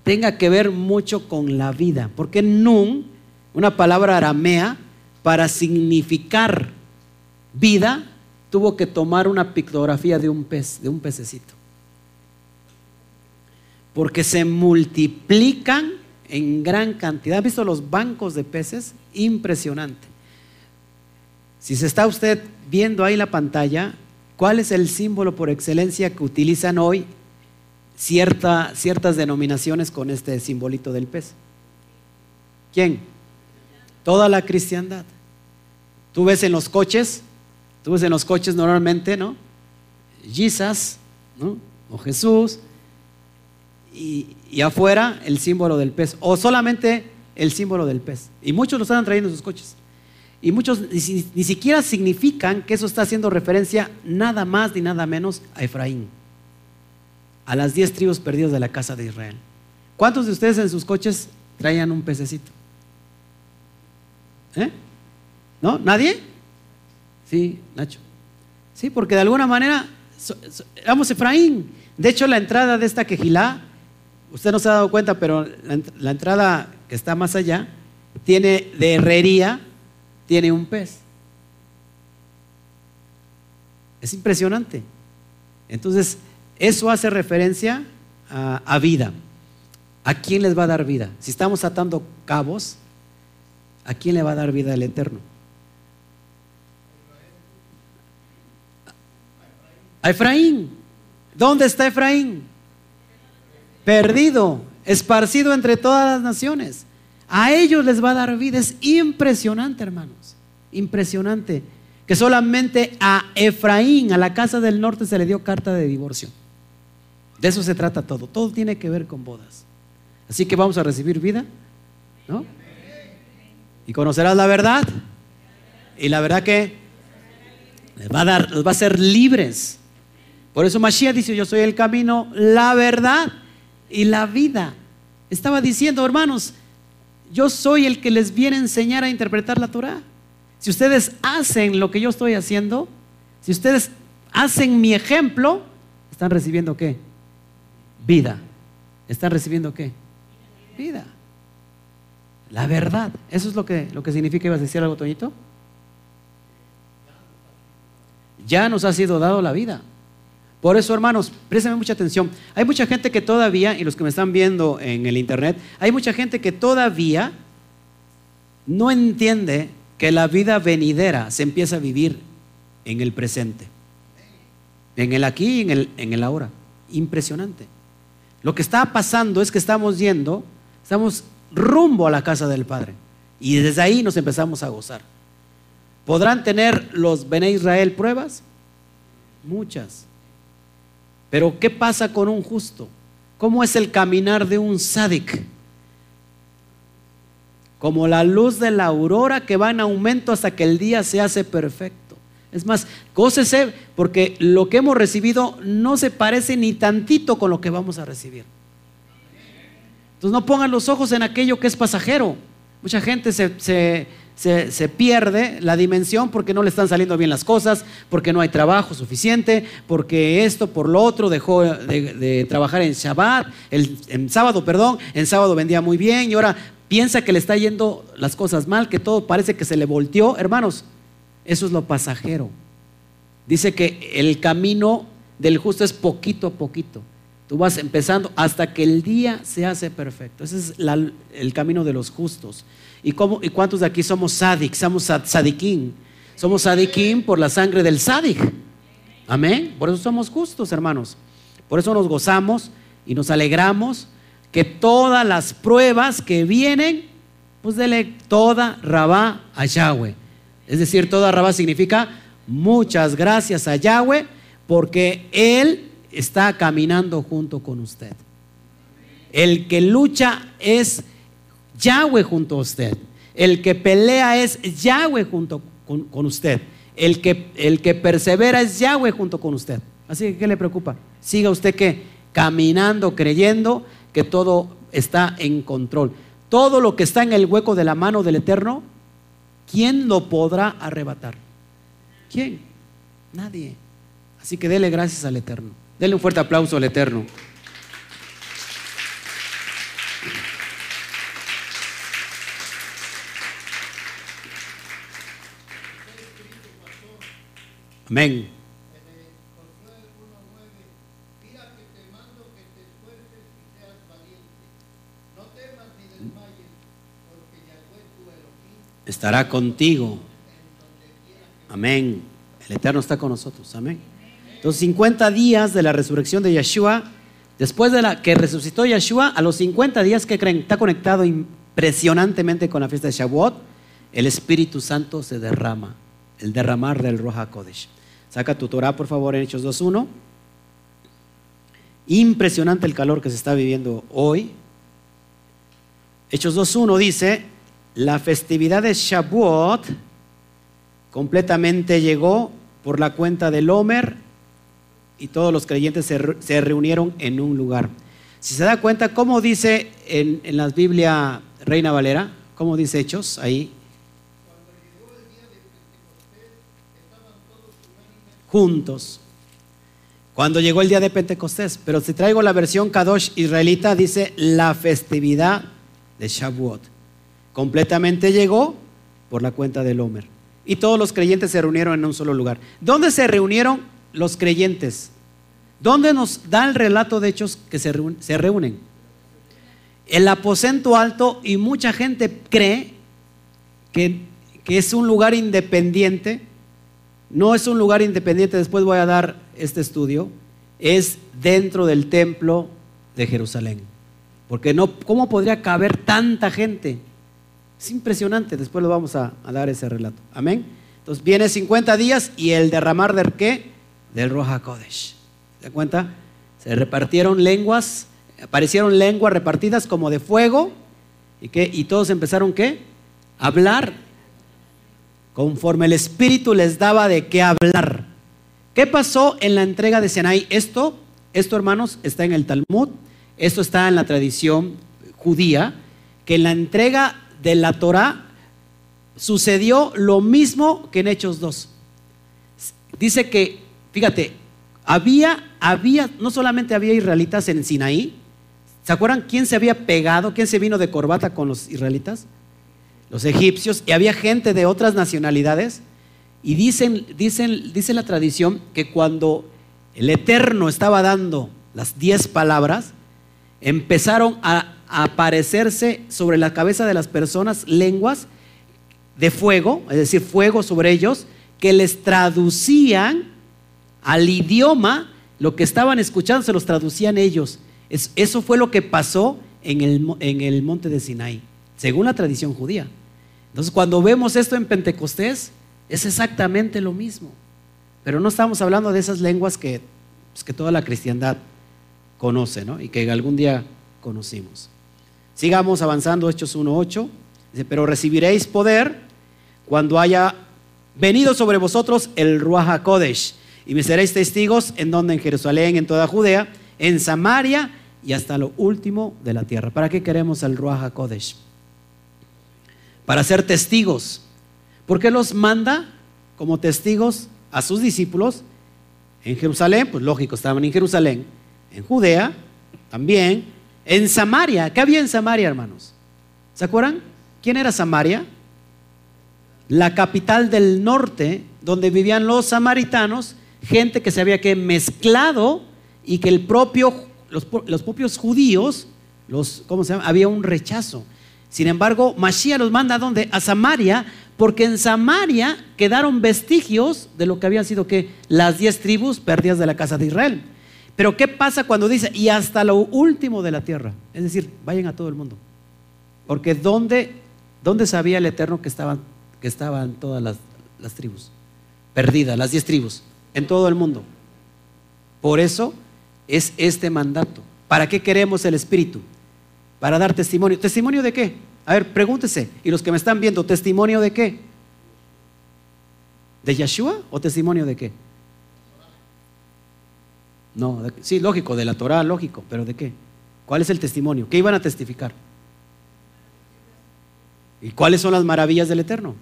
Speaker 1: tenga que ver mucho con la vida? Porque nun, una palabra aramea, para significar vida, tuvo que tomar una pictografía de un pez, de un pececito. Porque se multiplican en gran cantidad. ¿Han visto los bancos de peces? Impresionante. Si se está usted viendo ahí la pantalla, ¿cuál es el símbolo por excelencia que utilizan hoy ciertas denominaciones con este simbolito del pez? ¿Quién? Toda la cristiandad. Tú ves en los coches Tú ves en los coches normalmente, ¿no? Jesus, ¿no? O Jesús. Y, afuera el símbolo del pez. O solamente el símbolo del pez. Y muchos lo están trayendo en sus coches. Y muchos ni, siquiera significan que eso está haciendo referencia nada más ni nada menos a Efraín, a las diez tribus perdidas de la casa de Israel. ¿Cuántos de ustedes en sus coches traían un pececito? ¿Eh? ¿No? ¿Nadie? Sí, Nacho. Sí, porque de alguna manera éramos Efraín. De hecho, la entrada de esta quejilá, usted no se ha dado cuenta, pero la, entrada que está más allá, tiene de herrería, tiene un pez. Es impresionante. Entonces, eso hace referencia a, a, vida. ¿A quién les va a dar vida? Si estamos atando cabos, ¿a quién le va a dar vida el Eterno? A Efraín. ¿Dónde está Efraín? Perdido, esparcido entre todas las naciones. A ellos les va a dar vida. Es impresionante, hermanos. Impresionante. Que solamente a Efraín, a la casa del norte, se le dio carta de divorcio. De eso se trata todo. Todo tiene que ver con bodas. Así que vamos a recibir vida. ¿No? Y conocerás la verdad. Y la verdad que les va a dar, les va a hacer libres. Por eso Mashiach dice, yo soy el camino, la verdad y la vida. Estaba diciendo, hermanos, yo soy el que les viene a enseñar a interpretar la Torah. Si ustedes hacen lo que yo estoy haciendo, si ustedes hacen mi ejemplo, están recibiendo qué? Vida. ¿Están recibiendo qué? Vida. La verdad. Eso es lo que, lo que significa, ibas a decir algo, Toñito. Ya nos ha sido dado la vida. Por eso, hermanos, préstame mucha atención. Hay mucha gente que todavía, y los que me están viendo en el internet, hay mucha gente que todavía no entiende que la vida venidera se empieza a vivir en el presente, en el aquí y en el, en el ahora. Impresionante. Lo que está pasando es que estamos yendo, estamos rumbo a la casa del Padre. Y desde ahí nos empezamos a gozar. ¿Podrán tener los Bene Israel pruebas? Muchas. Pero ¿qué pasa con un justo? ¿Cómo es el caminar de un sádic? Como la luz de la aurora que va en aumento hasta que el día se hace perfecto. Es más, gócese porque lo que hemos recibido no se parece ni tantito con lo que vamos a recibir. Entonces no pongan los ojos en aquello que es pasajero. Mucha gente se, se se, pierde la dimensión porque no le están saliendo bien las cosas, porque no hay trabajo suficiente, porque esto, por lo otro, dejó de, trabajar en Shabbat, el, en sábado, perdón, en sábado vendía muy bien y ahora piensa que le está yendo las cosas mal, que todo parece que se le volteó. Hermanos, eso es lo pasajero. Dice que el camino del justo es poquito a poquito. Tú vas empezando hasta que el día se hace perfecto. Ese es el camino de los justos. ¿Y, cómo, ¿Y cuántos de aquí somos sadik? Somos sadiquín. Somos sadiquín por la sangre del sadik. Amén. Por eso somos justos, hermanos. Por eso nos gozamos y nos alegramos que todas las pruebas que vienen, pues dele toda rabá a Yahweh. Es decir, toda rabá significa muchas gracias a Yahweh porque Él está caminando junto con usted. El que lucha es Yahweh junto a usted. El que pelea es Yahweh junto con, usted. El que, el que persevera es Yahweh junto con usted. Así que, ¿qué le preocupa? Siga usted que caminando, creyendo que todo está en control. Todo lo que está en el hueco de la mano del Eterno, ¿quién lo podrá arrebatar? ¿Quién? Nadie. Así que dele gracias al Eterno. Dele un fuerte aplauso al Eterno. Amén. Estará contigo. Amén. El Eterno está con nosotros. Amén. Entonces, 50 días de la resurrección de Yeshua, después de la que resucitó Yeshua, a los 50 días que creen, está conectado impresionantemente con la fiesta de Shavuot, el Espíritu Santo se derrama, el derramar del Roja Kodesh. Saca tu Torah, por favor, en Hechos 2.1. Impresionante el calor que se está viviendo hoy. Hechos 2.1 dice, la festividad de Shavuot completamente llegó por la cuenta del Homer y todos los creyentes se, reunieron en un lugar. Si se da cuenta, ¿cómo dice en, en la Biblia Reina Valera? ¿Cómo dice Hechos ahí? Juntos. Cuando llegó el día de Pentecostés. Pero si traigo la versión Kadosh israelita, dice la festividad de Shavuot. Completamente llegó por la cuenta del Homer. Y todos los creyentes se reunieron en un solo lugar. ¿Dónde se reunieron los creyentes? ¿Dónde nos da el relato de hechos que se, reúnen? El aposento alto y mucha gente cree que, que es un lugar independiente. No es un lugar independiente, después voy a dar este estudio. Es dentro del templo de Jerusalén. Porque no, ¿cómo podría caber tanta gente? Es impresionante, después lo vamos a, dar ese relato. Amén. Entonces viene 50 días y el derramar del qué? Del Roja Kodesh. ¿Se cuenta? Se repartieron lenguas, aparecieron lenguas repartidas como de fuego y, y todos empezaron qué? Hablar conforme el Espíritu les daba de qué hablar. ¿Qué pasó en la entrega de Sinai? Esto, esto hermanos, está en el Talmud, esto está en la tradición judía, que en la entrega de la Torah sucedió lo mismo que en Hechos 2. Dice que, fíjate, había, había, no solamente había israelitas en Sinaí, ¿se acuerdan quién se había pegado, quién se vino de corbata con los israelitas? Los egipcios, y había gente de otras nacionalidades. Y dicen, dicen, dice la tradición que cuando el Eterno estaba dando las diez palabras, empezaron a aparecerse sobre la cabeza de las personas lenguas de fuego, es decir, fuego sobre ellos, que les traducían al idioma lo que estaban escuchando, se los traducían ellos. eso fue lo que pasó en el, en el monte de Sinaí, según la tradición judía. Entonces, cuando vemos esto en Pentecostés, es exactamente lo mismo. Pero no estamos hablando de esas lenguas que, pues, que toda la cristiandad conoce ¿no? y que algún día conocimos. Sigamos avanzando, Hechos 1.8. Dice, pero recibiréis poder cuando haya venido sobre vosotros el Ruach Kodesh. Y me seréis testigos en donde, en Jerusalén, en toda Judea, en Samaria y hasta lo último de la tierra. ¿Para qué queremos el Ruach Kodesh? Para ser testigos. ¿Por qué los manda como testigos a sus discípulos en Jerusalén? Pues lógico, estaban en Jerusalén. En Judea también en Samaria, ¿qué había en Samaria, hermanos? ¿Se acuerdan? ¿Quién era Samaria? La capital del norte, donde vivían los samaritanos, gente que se había que mezclado y que el propio, los, propios judíos, los, ¿cómo se llama? Había un rechazo. Sin embargo, Mashiach los manda a dónde? A Samaria, porque en Samaria quedaron vestigios de lo que habían sido que las diez tribus perdidas de la casa de Israel. Pero ¿qué pasa cuando dice, y hasta lo último de la tierra? Es decir, vayan a todo el mundo. Porque ¿dónde, dónde sabía el Eterno que estaban, que estaban todas las, las tribus? Perdidas, las diez tribus, en todo el mundo. Por eso es este mandato. ¿Para qué queremos el Espíritu? Para dar testimonio. ¿Testimonio de qué? A ver, pregúntese. Y los que me están viendo, ¿testimonio de qué? ¿De Yeshua o testimonio de qué? No, sí, lógico, de la Torah, lógico, pero ¿de qué? ¿Cuál es el testimonio? ¿Qué iban a testificar? ¿Y cuáles son las maravillas del Eterno?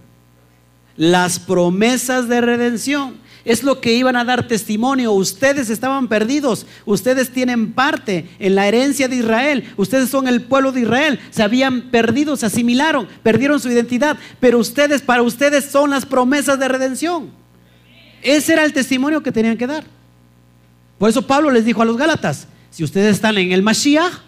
Speaker 1: Las promesas de redención. Es lo que iban a dar testimonio. Ustedes estaban perdidos. Ustedes tienen parte en la herencia de Israel. Ustedes son el pueblo de Israel. Se habían perdido, se asimilaron, perdieron su identidad. Pero ustedes, para ustedes son las promesas de redención. Ese era el testimonio que tenían que dar. Por eso Pablo les dijo a los Gálatas, si ustedes están en el Mashiach,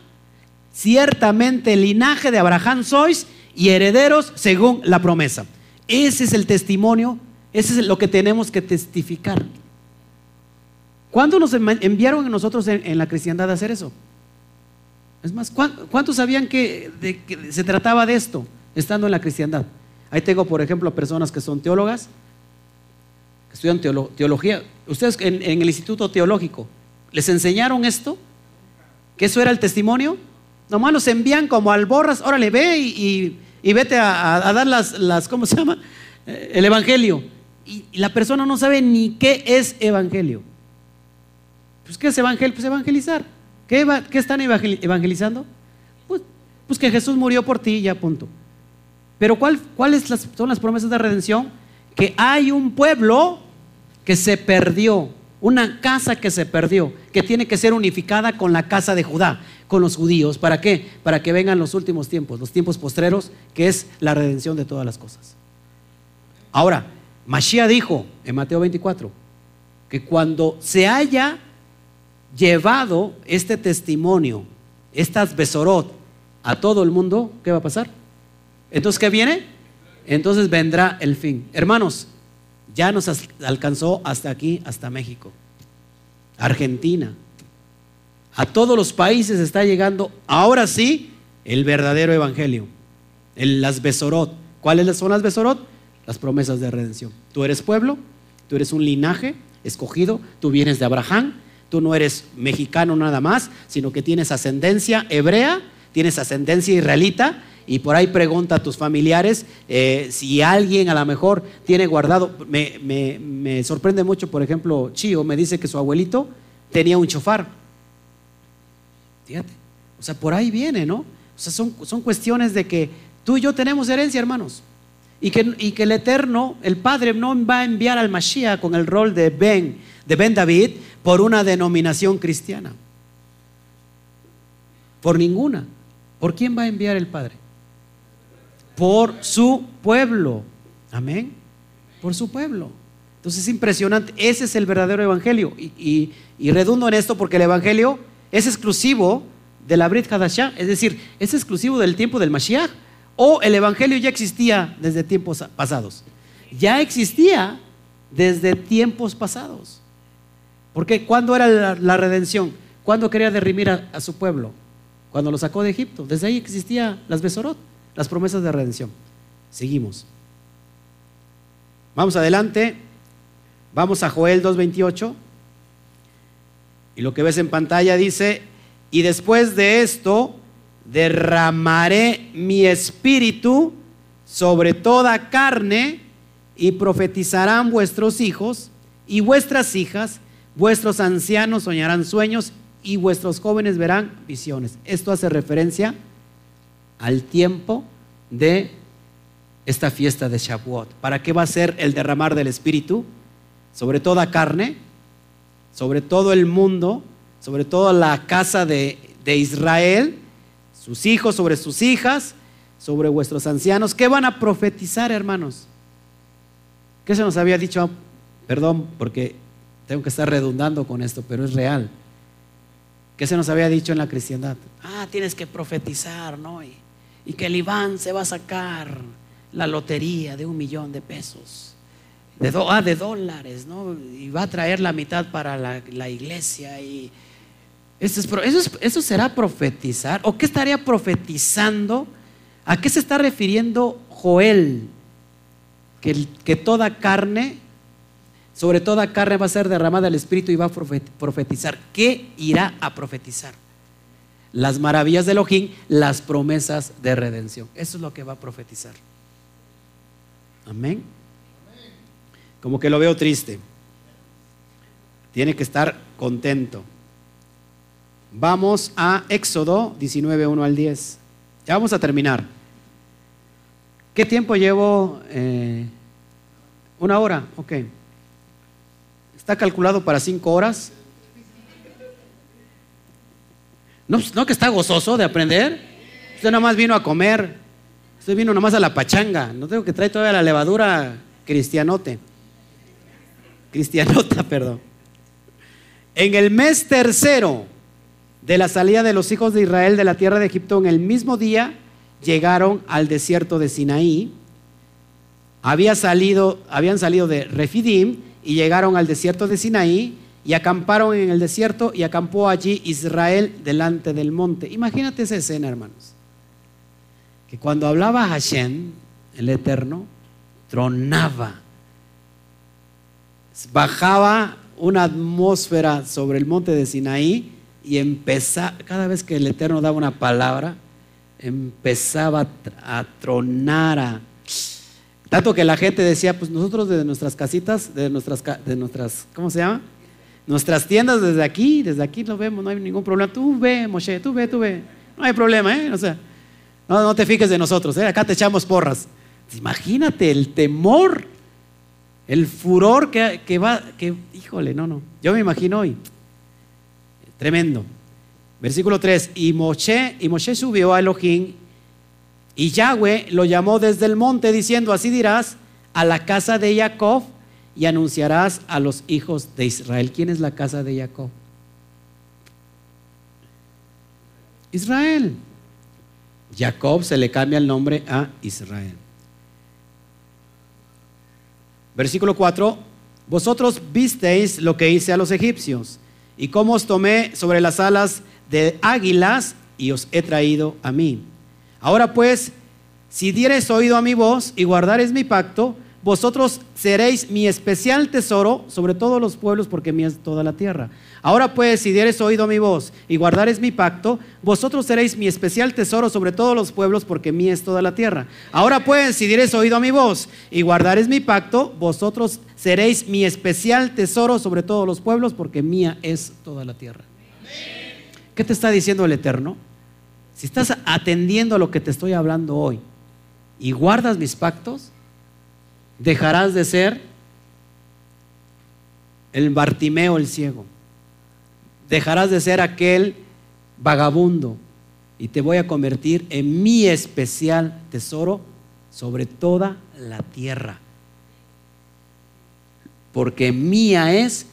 Speaker 1: ciertamente el linaje de Abraham sois y herederos según la promesa. Ese es el testimonio, ese es lo que tenemos que testificar. ¿Cuándo nos enviaron a nosotros en, la cristiandad a hacer eso? Es más, ¿cuántos sabían que, se trataba de esto estando en la cristiandad? Ahí tengo, por ejemplo, personas que son teólogas, que estudian teología, ustedes en, el instituto teológico, ¿les enseñaron esto? ¿Que eso era el testimonio? Nomás los envían como alborras, órale, ve y, vete a, dar las, las, ¿cómo se llama? Eh, el evangelio. Y, la persona no sabe ni qué es evangelio. Pues ¿qué es evangelio? Pues evangelizar. ¿Qué, están evangelizando? Pues, pues, que Jesús murió por ti y ya punto. Pero ¿cuáles son las promesas de redención? Que hay un pueblo que se perdió, una casa que se perdió, que tiene que ser unificada con la casa de Judá, con los judíos. ¿Para qué? Para que vengan los últimos tiempos, los tiempos postreros, que es la redención de todas las cosas. Ahora, Mashiach dijo en Mateo 24 que cuando se haya llevado este testimonio, estas besorot, a todo el mundo, ¿qué va a pasar? Entonces, ¿qué viene? Entonces vendrá el fin. Hermanos, ya nos alcanzó hasta aquí, hasta México, Argentina. A todos los países está llegando, ahora sí, el verdadero evangelio. las Besorot. ¿Cuáles son las Besorot? Las promesas de redención. Tú eres pueblo, tú eres un linaje escogido, tú vienes de Abraham, tú no eres mexicano nada más, sino que tienes ascendencia hebrea, tienes ascendencia israelita y por ahí pregunta a tus familiares eh, si alguien a lo mejor tiene guardado. Me, sorprende mucho, por ejemplo, Chío me dice que su abuelito tenía un chofar. Fíjate, o sea, por ahí viene, ¿no? O sea, son, son cuestiones de que tú y yo tenemos herencia, hermanos. Y que, el Eterno, el Padre, no va a enviar al Mashiach con el rol de Ben, de Ben David, por una denominación cristiana. Por ninguna. ¿Por quién va a enviar el Padre? por su pueblo. Amén. Por su pueblo. Entonces es impresionante. Ese es el verdadero evangelio. Y, redundo en esto porque el evangelio es exclusivo de la Brit Hadashah. Es decir, es exclusivo del tiempo del Mashiach. O el evangelio ya existía desde tiempos pasados. Ya existía desde tiempos pasados. Porque ¿cuándo era la, redención? ¿Cuándo quería derrimir a, a, su pueblo? Cuando lo sacó de Egipto. Desde ahí existía las Besorot las promesas de redención. Seguimos. Vamos adelante. Vamos a Joel 2.28. Y lo que ves en pantalla dice, y después de esto derramaré mi espíritu sobre toda carne y profetizarán vuestros hijos y vuestras hijas, vuestros ancianos soñarán sueños y vuestros jóvenes verán visiones. Esto hace referencia al tiempo de esta fiesta de Shavuot. ¿Para qué va a ser el derramar del Espíritu? Sobre toda carne, sobre todo el mundo, sobre toda la casa de, de Israel, sus hijos, sobre sus hijas, sobre vuestros ancianos. ¿Qué van a profetizar, hermanos? ¿Qué se nos había dicho? Perdón, porque tengo que estar redundando con esto, pero es real. ¿Qué se nos había dicho en la cristiandad? Ah, tienes que profetizar, ¿no? y que el Iván se va a sacar la lotería de un millón de pesos, de, ah, de dólares, ¿no? Y va a traer la mitad para la, iglesia. Y eso, es, eso, será profetizar. ¿O qué estaría profetizando? ¿A qué se está refiriendo Joel? Que, que toda carne, sobre toda carne va a ser derramada el Espíritu y va a profetizar. ¿Qué irá a profetizar? las maravillas de Elohim, las promesas de redención. Eso es lo que va a profetizar. Amén. Como que lo veo triste. Tiene que estar contento. Vamos a Éxodo 19, 1 al 10. Ya vamos a terminar. ¿Qué tiempo llevo? Eh, una hora, ok. Está calculado para cinco horas. No, no que está gozoso de aprender. Usted nada más vino a comer. Usted vino nada más a la pachanga. No tengo que traer todavía la levadura cristianote. Cristianota, [laughs] perdón. En el mes tercero de la salida de los hijos de Israel de la tierra de Egipto, en el mismo día llegaron al desierto de Sinaí. Había salido, habían salido de Refidim y llegaron al desierto de Sinaí y acamparon en el desierto y acampó allí Israel delante del monte. Imagínate esa escena, hermanos. Que cuando hablaba Hashem, el Eterno, tronaba, bajaba una atmósfera sobre el monte de Sinaí y empezaba, cada vez que el Eterno daba una palabra, empezaba a tronar, Tanto que la gente decía, pues nosotros desde nuestras casitas, de nuestras, de nuestras, ¿cómo se llama? Nuestras tiendas desde aquí, desde aquí lo vemos, no hay ningún problema. Tú ve, Moshe, tú ve, tú ve. No hay problema, ¿eh? O sea, no, no te fijes de nosotros, ¿eh? Acá te echamos porras. Imagínate el temor, el furor que, que va, que, híjole, no, no. Yo me imagino hoy. Tremendo. Versículo 3. Y Moshe, y Moshe subió a Elohim y Yahweh lo llamó desde el monte diciendo, así dirás a la casa de Jacob y anunciarás a los hijos de Israel. ¿Quién es la casa de Jacob? Israel. Jacob se le cambia el nombre a Israel. Versículo 4. Vosotros visteis lo que hice a los egipcios y cómo os tomé sobre las alas de águilas y os he traído a mí. Ahora pues, si dieres oído a mi voz y guardares mi pacto, vosotros seréis mi especial tesoro sobre todos los pueblos, porque mía es toda la tierra. Ahora pues, si dieres oído a mi voz y guardares mi pacto, vosotros seréis mi especial tesoro sobre todos los pueblos, porque mía es toda la tierra. Ahora pues, si dieres oído a mi voz y guardares mi pacto, vosotros seréis mi especial tesoro sobre todos los pueblos, porque mía es toda la tierra. ¿Qué te está diciendo el Eterno? Si estás atendiendo a lo que te estoy hablando hoy y guardas mis pactos, dejarás de ser el Bartimeo el ciego. Dejarás de ser aquel vagabundo y te voy a convertir en mi especial tesoro sobre toda la tierra. Porque mía es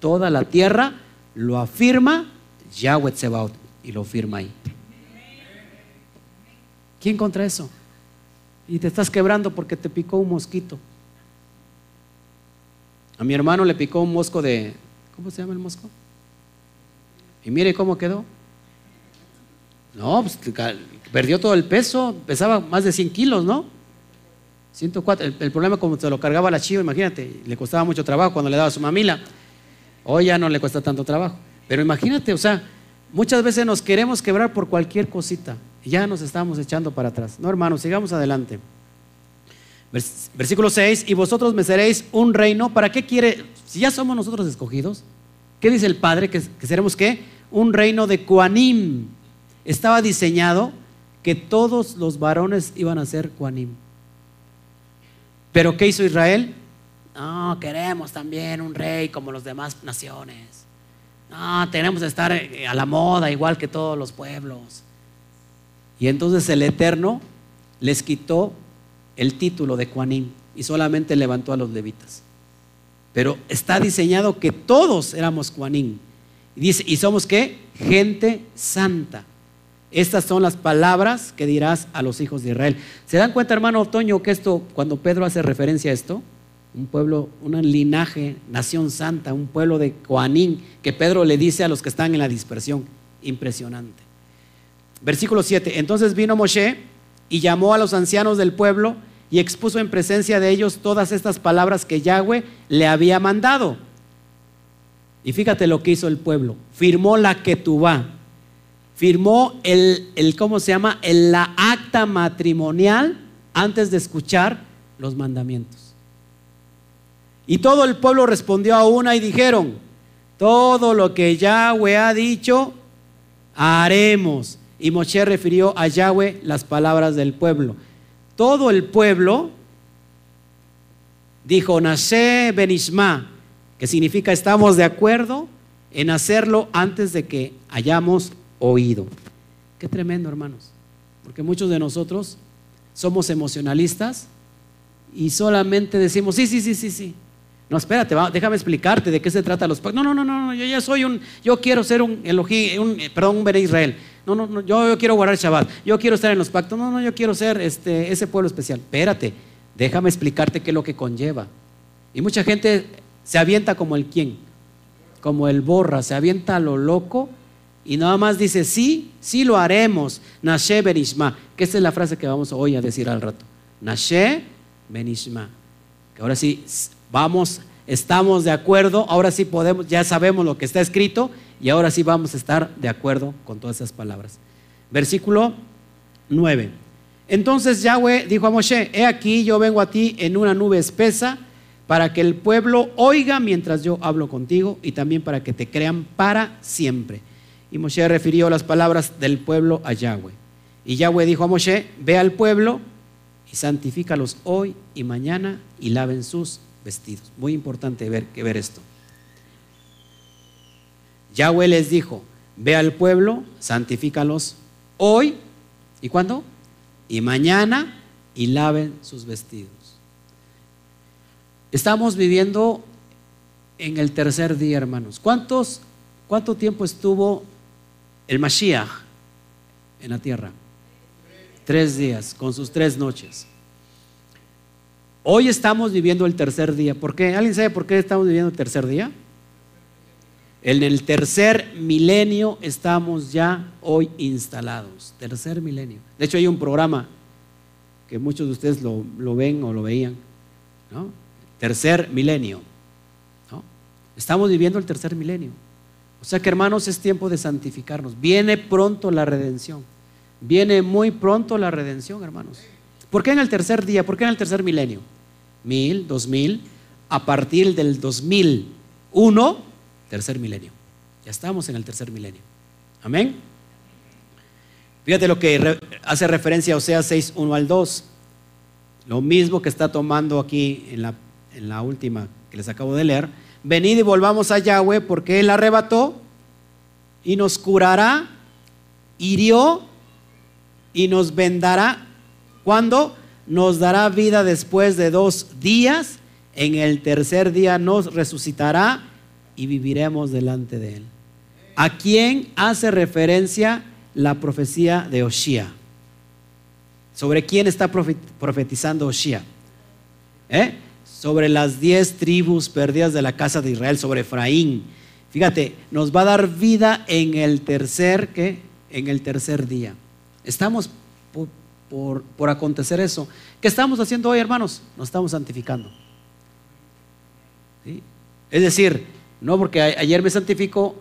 Speaker 1: toda la tierra, lo afirma Yahweh Tsebaut y lo firma ahí. ¿Quién contra eso? Y te estás quebrando porque te picó un mosquito. A mi hermano le picó un mosco de... ¿Cómo se llama el mosco? Y mire cómo quedó. No, pues perdió todo el peso, pesaba más de 100 kilos, ¿no? 104. El, el problema como se lo cargaba la chiva, imagínate, le costaba mucho trabajo cuando le daba su mamila. Hoy ya no le cuesta tanto trabajo. Pero imagínate, o sea, muchas veces nos queremos quebrar por cualquier cosita ya nos estamos echando para atrás. No, hermanos, sigamos adelante. Versículo 6, y vosotros me seréis un reino. ¿Para qué quiere? Si ya somos nosotros escogidos, ¿qué dice el Padre? Que, seremos qué? Un reino de Cuanim. Estaba diseñado que todos los varones iban a ser Cuanim. Pero ¿qué hizo Israel? No, queremos también un rey como los demás naciones. No, tenemos que estar eh, a la moda igual que todos los pueblos. Y entonces el Eterno les quitó el título de Juanín y solamente levantó a los levitas. Pero está diseñado que todos éramos Juanín. Y dice, ¿y somos qué? Gente santa. Estas son las palabras que dirás a los hijos de Israel. ¿Se dan cuenta, hermano Otoño, que esto, cuando Pedro hace referencia a esto, un pueblo, un linaje, nación santa, un pueblo de Juanín, que Pedro le dice a los que están en la dispersión, impresionante. Versículo 7. Entonces vino Moshe y llamó a los ancianos del pueblo y expuso en presencia de ellos todas estas palabras que Yahweh le había mandado. Y fíjate lo que hizo el pueblo. Firmó la ketubá. Firmó el, el ¿cómo se llama? El, la acta matrimonial antes de escuchar los mandamientos. Y todo el pueblo respondió a una y dijeron, todo lo que Yahweh ha dicho, haremos. Y Moshe refirió a Yahweh las palabras del pueblo. Todo el pueblo dijo, Nashe Benishma, que significa estamos de acuerdo en hacerlo antes de que hayamos oído. Qué tremendo, hermanos. Porque muchos de nosotros somos emocionalistas y solamente decimos, sí, sí, sí, sí, sí. No, espérate, déjame explicarte de qué se trata los pactos. No, no, no, no, yo ya soy un, yo quiero ser un Elohim, un, perdón, un Bene Israel. No, no, no yo, quiero guardar el Shabbat. Yo quiero estar en los pactos. No, no, yo quiero ser este, ese pueblo especial. Espérate, déjame explicarte qué es lo que conlleva. Y mucha gente se avienta como el quién, como el borra, se avienta a lo loco y nada más dice, sí, sí lo haremos. Nashe Benishma, que esta es la frase que vamos hoy a decir al rato. Nashe Benishma. Que ahora sí, vamos, estamos de acuerdo, ahora sí podemos, ya sabemos lo que está escrito y ahora sí vamos a estar de acuerdo con todas esas palabras. Versículo 9. Entonces Yahweh dijo a Moshe, he aquí yo vengo a ti en una nube espesa para que el pueblo oiga mientras yo hablo contigo y también para que te crean para siempre. Y Moshe refirió las palabras del pueblo a Yahweh. Y Yahweh dijo a Moshe, ve al pueblo y santifícalos hoy y mañana y laven sus vestidos. Muy importante ver, que ver esto. Yahweh les dijo, ve al pueblo, santifícalos hoy y cuándo? Y mañana y laven sus vestidos. Estamos viviendo en el tercer día, hermanos. ¿Cuántos, ¿Cuánto tiempo estuvo el Mashiach en la tierra? Tres días, con sus tres noches. Hoy estamos viviendo el tercer día. ¿Por qué? ¿Alguien sabe por qué estamos viviendo el tercer día? En el tercer milenio estamos ya hoy instalados. Tercer milenio. De hecho, hay un programa que muchos de ustedes lo, ven o lo veían. tercer milenio. ¿no? Estamos viviendo el tercer milenio. O sea que hermanos es tiempo de santificarnos. Viene pronto la redención. Viene muy pronto la redención, hermanos. ¿Por qué en el tercer día? ¿Por qué en el tercer milenio? Mil, dos mil. A partir del 2001, tercer milenio. Ya estamos en el tercer milenio. Amén. Fíjate lo que hace referencia a Oseas 6, 1 al 2. Lo mismo que está tomando aquí en la en la última que les acabo de leer, venid y volvamos a Yahweh porque Él arrebató y nos curará, hirió y nos vendará. cuando Nos dará vida después de dos días. En el tercer día nos resucitará y viviremos delante de Él. ¿A quién hace referencia la profecía de Oshia? ¿Sobre quién está profetizando Oshia? ¿Eh? sobre las diez tribus perdidas de la casa de Israel, sobre Efraín. Fíjate, nos va a dar vida en el tercer, ¿qué? En el tercer día. Estamos por, por, acontecer eso. ¿Qué estamos haciendo hoy, hermanos? Nos estamos santificando. Es decir, no porque ayer me santifico,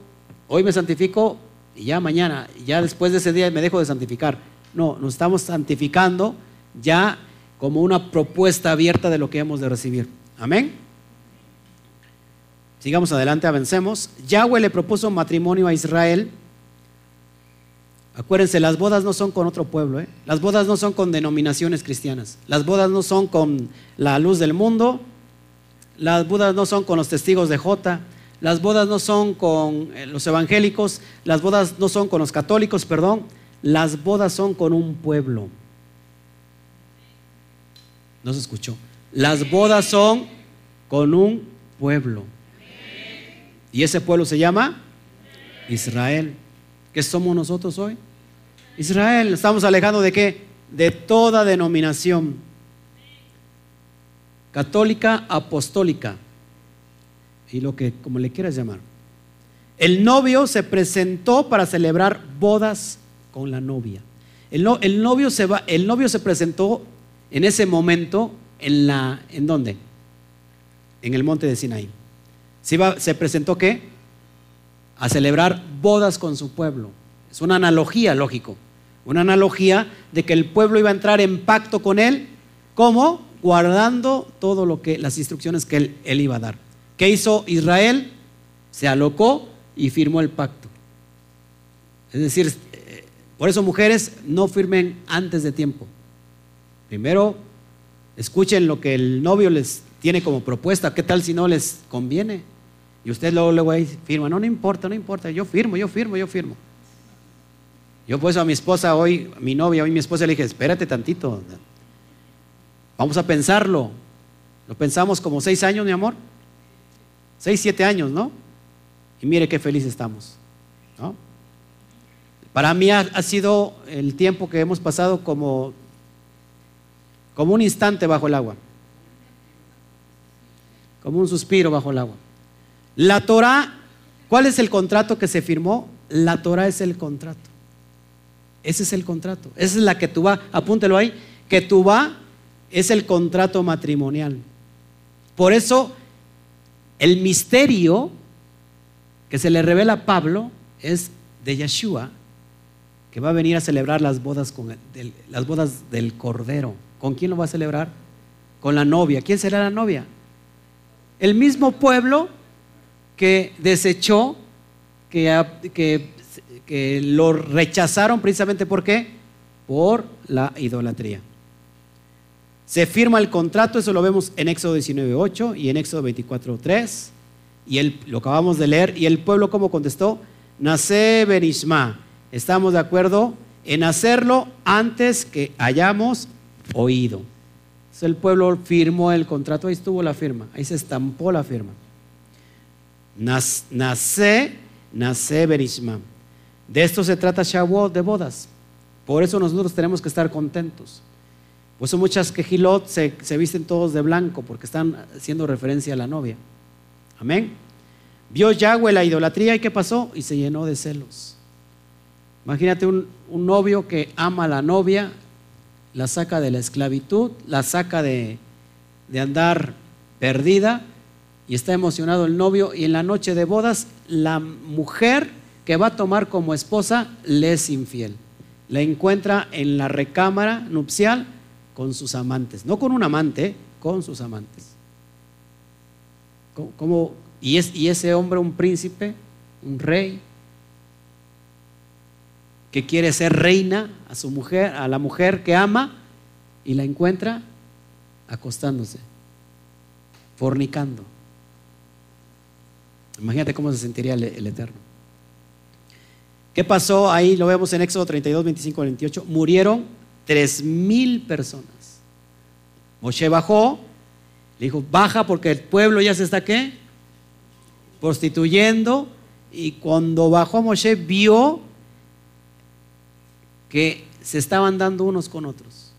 Speaker 1: hoy me santifico y ya mañana, ya después de ese día me dejo de santificar. No, nos estamos santificando ya como una propuesta abierta de lo que hemos de recibir. Amén. Sigamos adelante, avancemos. Yahweh le propuso matrimonio a Israel. Acuérdense, las bodas no son con otro pueblo, ¿eh? las bodas no son con denominaciones cristianas, las bodas no son con la luz del mundo, las bodas no son con los testigos de Jota, las bodas no son con eh, los evangélicos, las bodas no son con los católicos, perdón, las bodas son con un pueblo. No se escuchó. Las bodas son con un pueblo. Y ese pueblo se llama Israel. ¿Qué somos nosotros hoy? Israel. Estamos alejando de qué? De toda denominación. Católica, apostólica. Y lo que, como le quieras llamar. El novio se presentó para celebrar bodas con la novia. El, novio se va, el novio se presentó en ese momento, ¿en, la, ¿en dónde? En el monte de Sinaí. ¿Se, ¿Se presentó qué? A celebrar bodas con su pueblo. Es una analogía, lógico. Una analogía de que el pueblo iba a entrar en pacto con él. ¿Cómo? Guardando todo lo que, las instrucciones que él, él iba a dar. ¿Qué hizo Israel? Se alocó y firmó el pacto. Es decir, eh, por eso mujeres no firmen antes de tiempo. Primero, escuchen lo que el novio les tiene como propuesta. ¿Qué tal si no les conviene? Y usted luego, luego ahí firma. No, no importa, no importa. Yo firmo, yo firmo, yo firmo. Yo pues a mi esposa hoy, a mi novia, hoy mi esposa le dije, espérate tantito. Vamos a pensarlo. Lo pensamos como seis años, mi amor. Seis, siete años, ¿no? Y mire qué feliz estamos. ¿no? Para mí ha sido el tiempo que hemos pasado como como un instante bajo el agua, como un suspiro bajo el agua. La Torah, ¿cuál es el contrato que se firmó? La Torah es el contrato. Ese es el contrato. Esa es la que tú va, apúntelo ahí, que tú va es el contrato matrimonial. Por eso el misterio que se le revela a Pablo es de Yeshua, que va a venir a celebrar las bodas, del, Cordero. ¿Con quién lo va a celebrar? Con la novia. ¿Quién será la novia? El mismo pueblo que desechó, que, que, que lo rechazaron precisamente ¿por qué? Por la idolatría. Se firma el contrato, eso lo vemos en Éxodo 19.8 y en Éxodo 24.3. Y el, lo acabamos de leer. ¿Y el pueblo cómo contestó? Nace Benisma. Estamos de acuerdo en hacerlo antes que hayamos oído. Entonces el pueblo firmó el contrato, ahí estuvo la firma, ahí se estampó la firma. Nace, nace Benisma. De esto se trata Shavuot de bodas. Por eso nosotros tenemos que estar contentos. Por eso muchas quejilot se, se visten todos de blanco porque están haciendo referencia a la novia. Amén. Vio Yahweh la idolatría y ¿qué pasó? Y se llenó de celos. Imagínate un, novio que ama a la novia, la saca de la esclavitud, la saca de, de andar perdida y está emocionado el novio y en la noche de bodas la mujer que va a tomar como esposa le es infiel. La encuentra en la recámara nupcial con sus amantes, no con un amante, con sus amantes. ¿Cómo, y, es, y ese hombre un príncipe, un rey, que quiere ser reina a su mujer, a la mujer que ama, y la encuentra acostándose, fornicando. Imagínate cómo se sentiría el, el, Eterno. ¿Qué pasó ahí? Lo vemos en Éxodo 32, 25, 28. Murieron tres mil personas. Moshe bajó, le dijo, baja porque el pueblo ya se está qué? Prostituyendo. Y cuando bajó Moshe vio que se estaban dando unos con otros.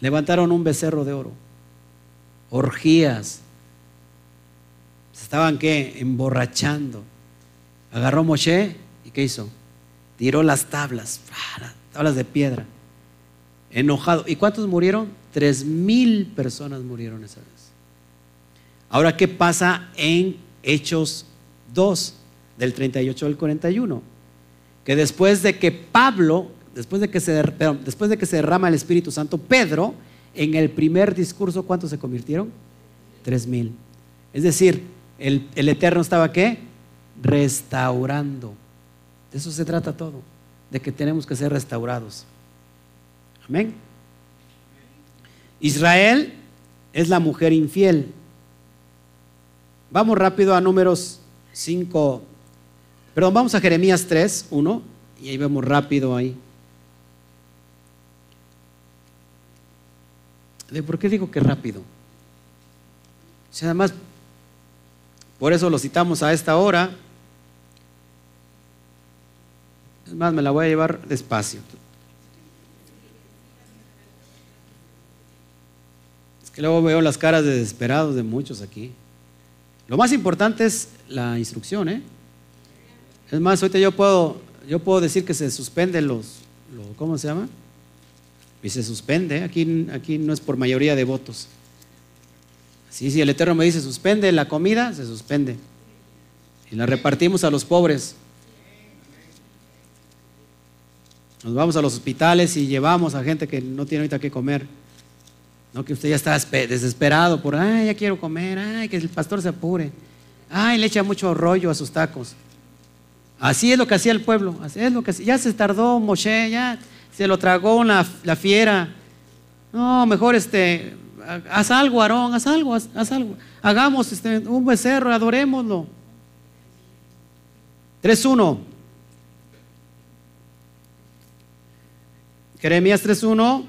Speaker 1: Levantaron un becerro de oro, orgías, se estaban qué? Emborrachando. Agarró Moshe y ¿qué hizo? Tiró las tablas, tablas de piedra, enojado. ¿Y cuántos murieron? Tres mil personas murieron esa vez. Ahora, ¿qué pasa en Hechos 2, del 38 al 41? Que después de que Pablo, después de que se, después de que se derrama el Espíritu Santo, Pedro, en el primer discurso, ¿cuántos se convirtieron? Tres mil. Es decir, el, el Eterno estaba qué? Restaurando. De eso se trata todo, de que tenemos que ser restaurados. Amén. Israel es la mujer infiel. Vamos rápido a números 5. Perdón, vamos a Jeremías 3, 1. Y ahí vemos rápido ahí. ¿De por qué digo que rápido? O además, por eso lo citamos a esta hora. Es más, me la voy a llevar despacio. Es que luego veo las caras de desesperados de muchos aquí. Lo más importante es la instrucción, ¿eh? Es más, ahorita yo puedo, yo puedo decir que se suspenden los, ¿cómo se llama? Y se suspende, ¿eh? aquí, aquí no es por mayoría de votos. Sí, si el Eterno me dice suspende la comida, se suspende. Y la repartimos a los pobres. Nos vamos a los hospitales y llevamos a gente que no tiene ahorita que comer. No que usted ya está desesperado por, ay, ya quiero comer, ay, que el pastor se apure. Ay, le echa mucho rollo a sus tacos. Así es lo que hacía el pueblo. Así es lo que Ya se tardó Moshe, ya se lo tragó la, fiera. No, mejor este, haz algo, Aarón, haz algo, haz, algo. Hagamos este, un becerro, adorémoslo. 3.1. Jeremías 3.1.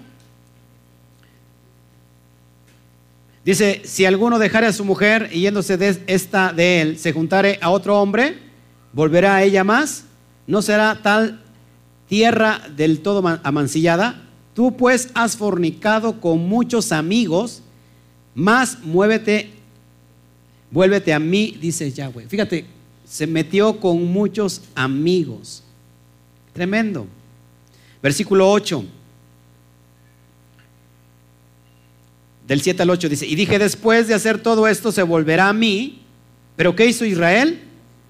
Speaker 1: Dice, si alguno dejare a su mujer y yéndose de esta de él, se juntare a otro hombre, volverá a ella más, no será tal tierra del todo amancillada. Tú pues has fornicado con muchos amigos, más muévete, vuélvete a mí, dice Yahweh. Fíjate, se metió con muchos amigos. Tremendo. Versículo 8. del 7 al 8 dice, y dije, después de hacer todo esto se volverá a mí, pero ¿qué hizo Israel?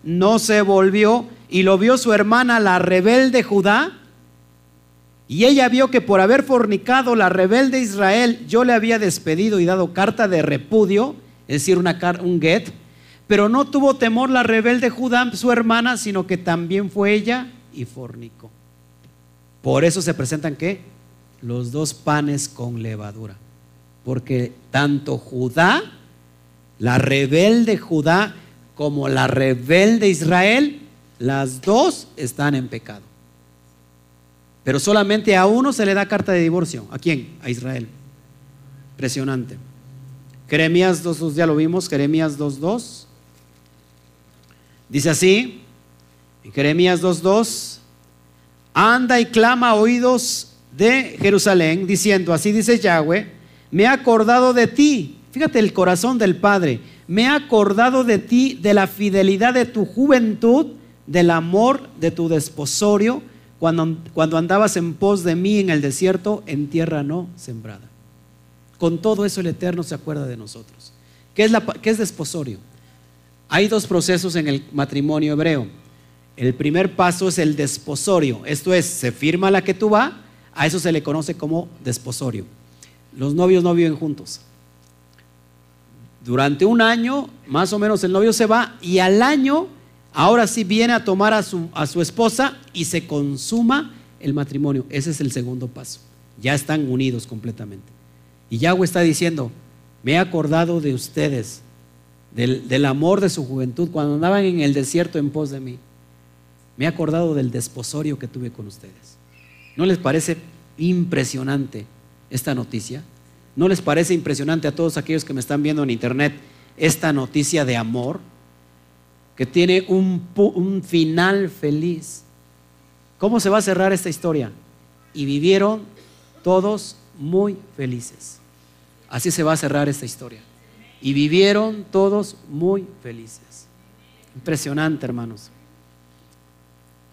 Speaker 1: No se volvió y lo vio su hermana la rebelde Judá, y ella vio que por haber fornicado la rebelde Israel, yo le había despedido y dado carta de repudio, es decir, una, un get, pero no tuvo temor la rebelde Judá, su hermana, sino que también fue ella y fornicó. Por eso se presentan qué? Los dos panes con levadura. Porque tanto Judá, la rebelde Judá, como la rebelde Israel, las dos están en pecado. Pero solamente a uno se le da carta de divorcio. ¿A quién? A Israel. Impresionante. Jeremías 2.2, ya lo vimos, Jeremías 2.2. Dice así, en Jeremías 2.2, anda y clama a oídos de Jerusalén, diciendo, así dice Yahweh, me he acordado de ti. Fíjate el corazón del Padre. Me he acordado de ti, de la fidelidad de tu juventud, del amor de tu desposorio, cuando, cuando andabas en pos de mí en el desierto, en tierra no sembrada. Con todo eso el Eterno se acuerda de nosotros. ¿Qué es, qué es desposorio? Hay dos procesos en el matrimonio hebreo. El primer paso es el desposorio, esto es, se firma la que tú va, a eso se le conoce como desposorio. Los novios no viven juntos. Durante un año, más o menos, el novio se va y al año, ahora sí viene a tomar a su, a su esposa y se consuma el matrimonio. Ese es el segundo paso. Ya están unidos completamente. Y Yahweh está diciendo, me he acordado de ustedes, del, amor de su juventud, cuando andaban en el desierto en pos de mí. Me he acordado del desposorio que tuve con ustedes. ¿No les parece impresionante esta noticia? ¿No les parece impresionante a todos aquellos que me están viendo en internet esta noticia de amor? Que tiene un, un final feliz. ¿Cómo se va a cerrar esta historia? Y vivieron todos muy felices. Así se va a cerrar esta historia. Y vivieron todos muy felices. Impresionante, hermanos.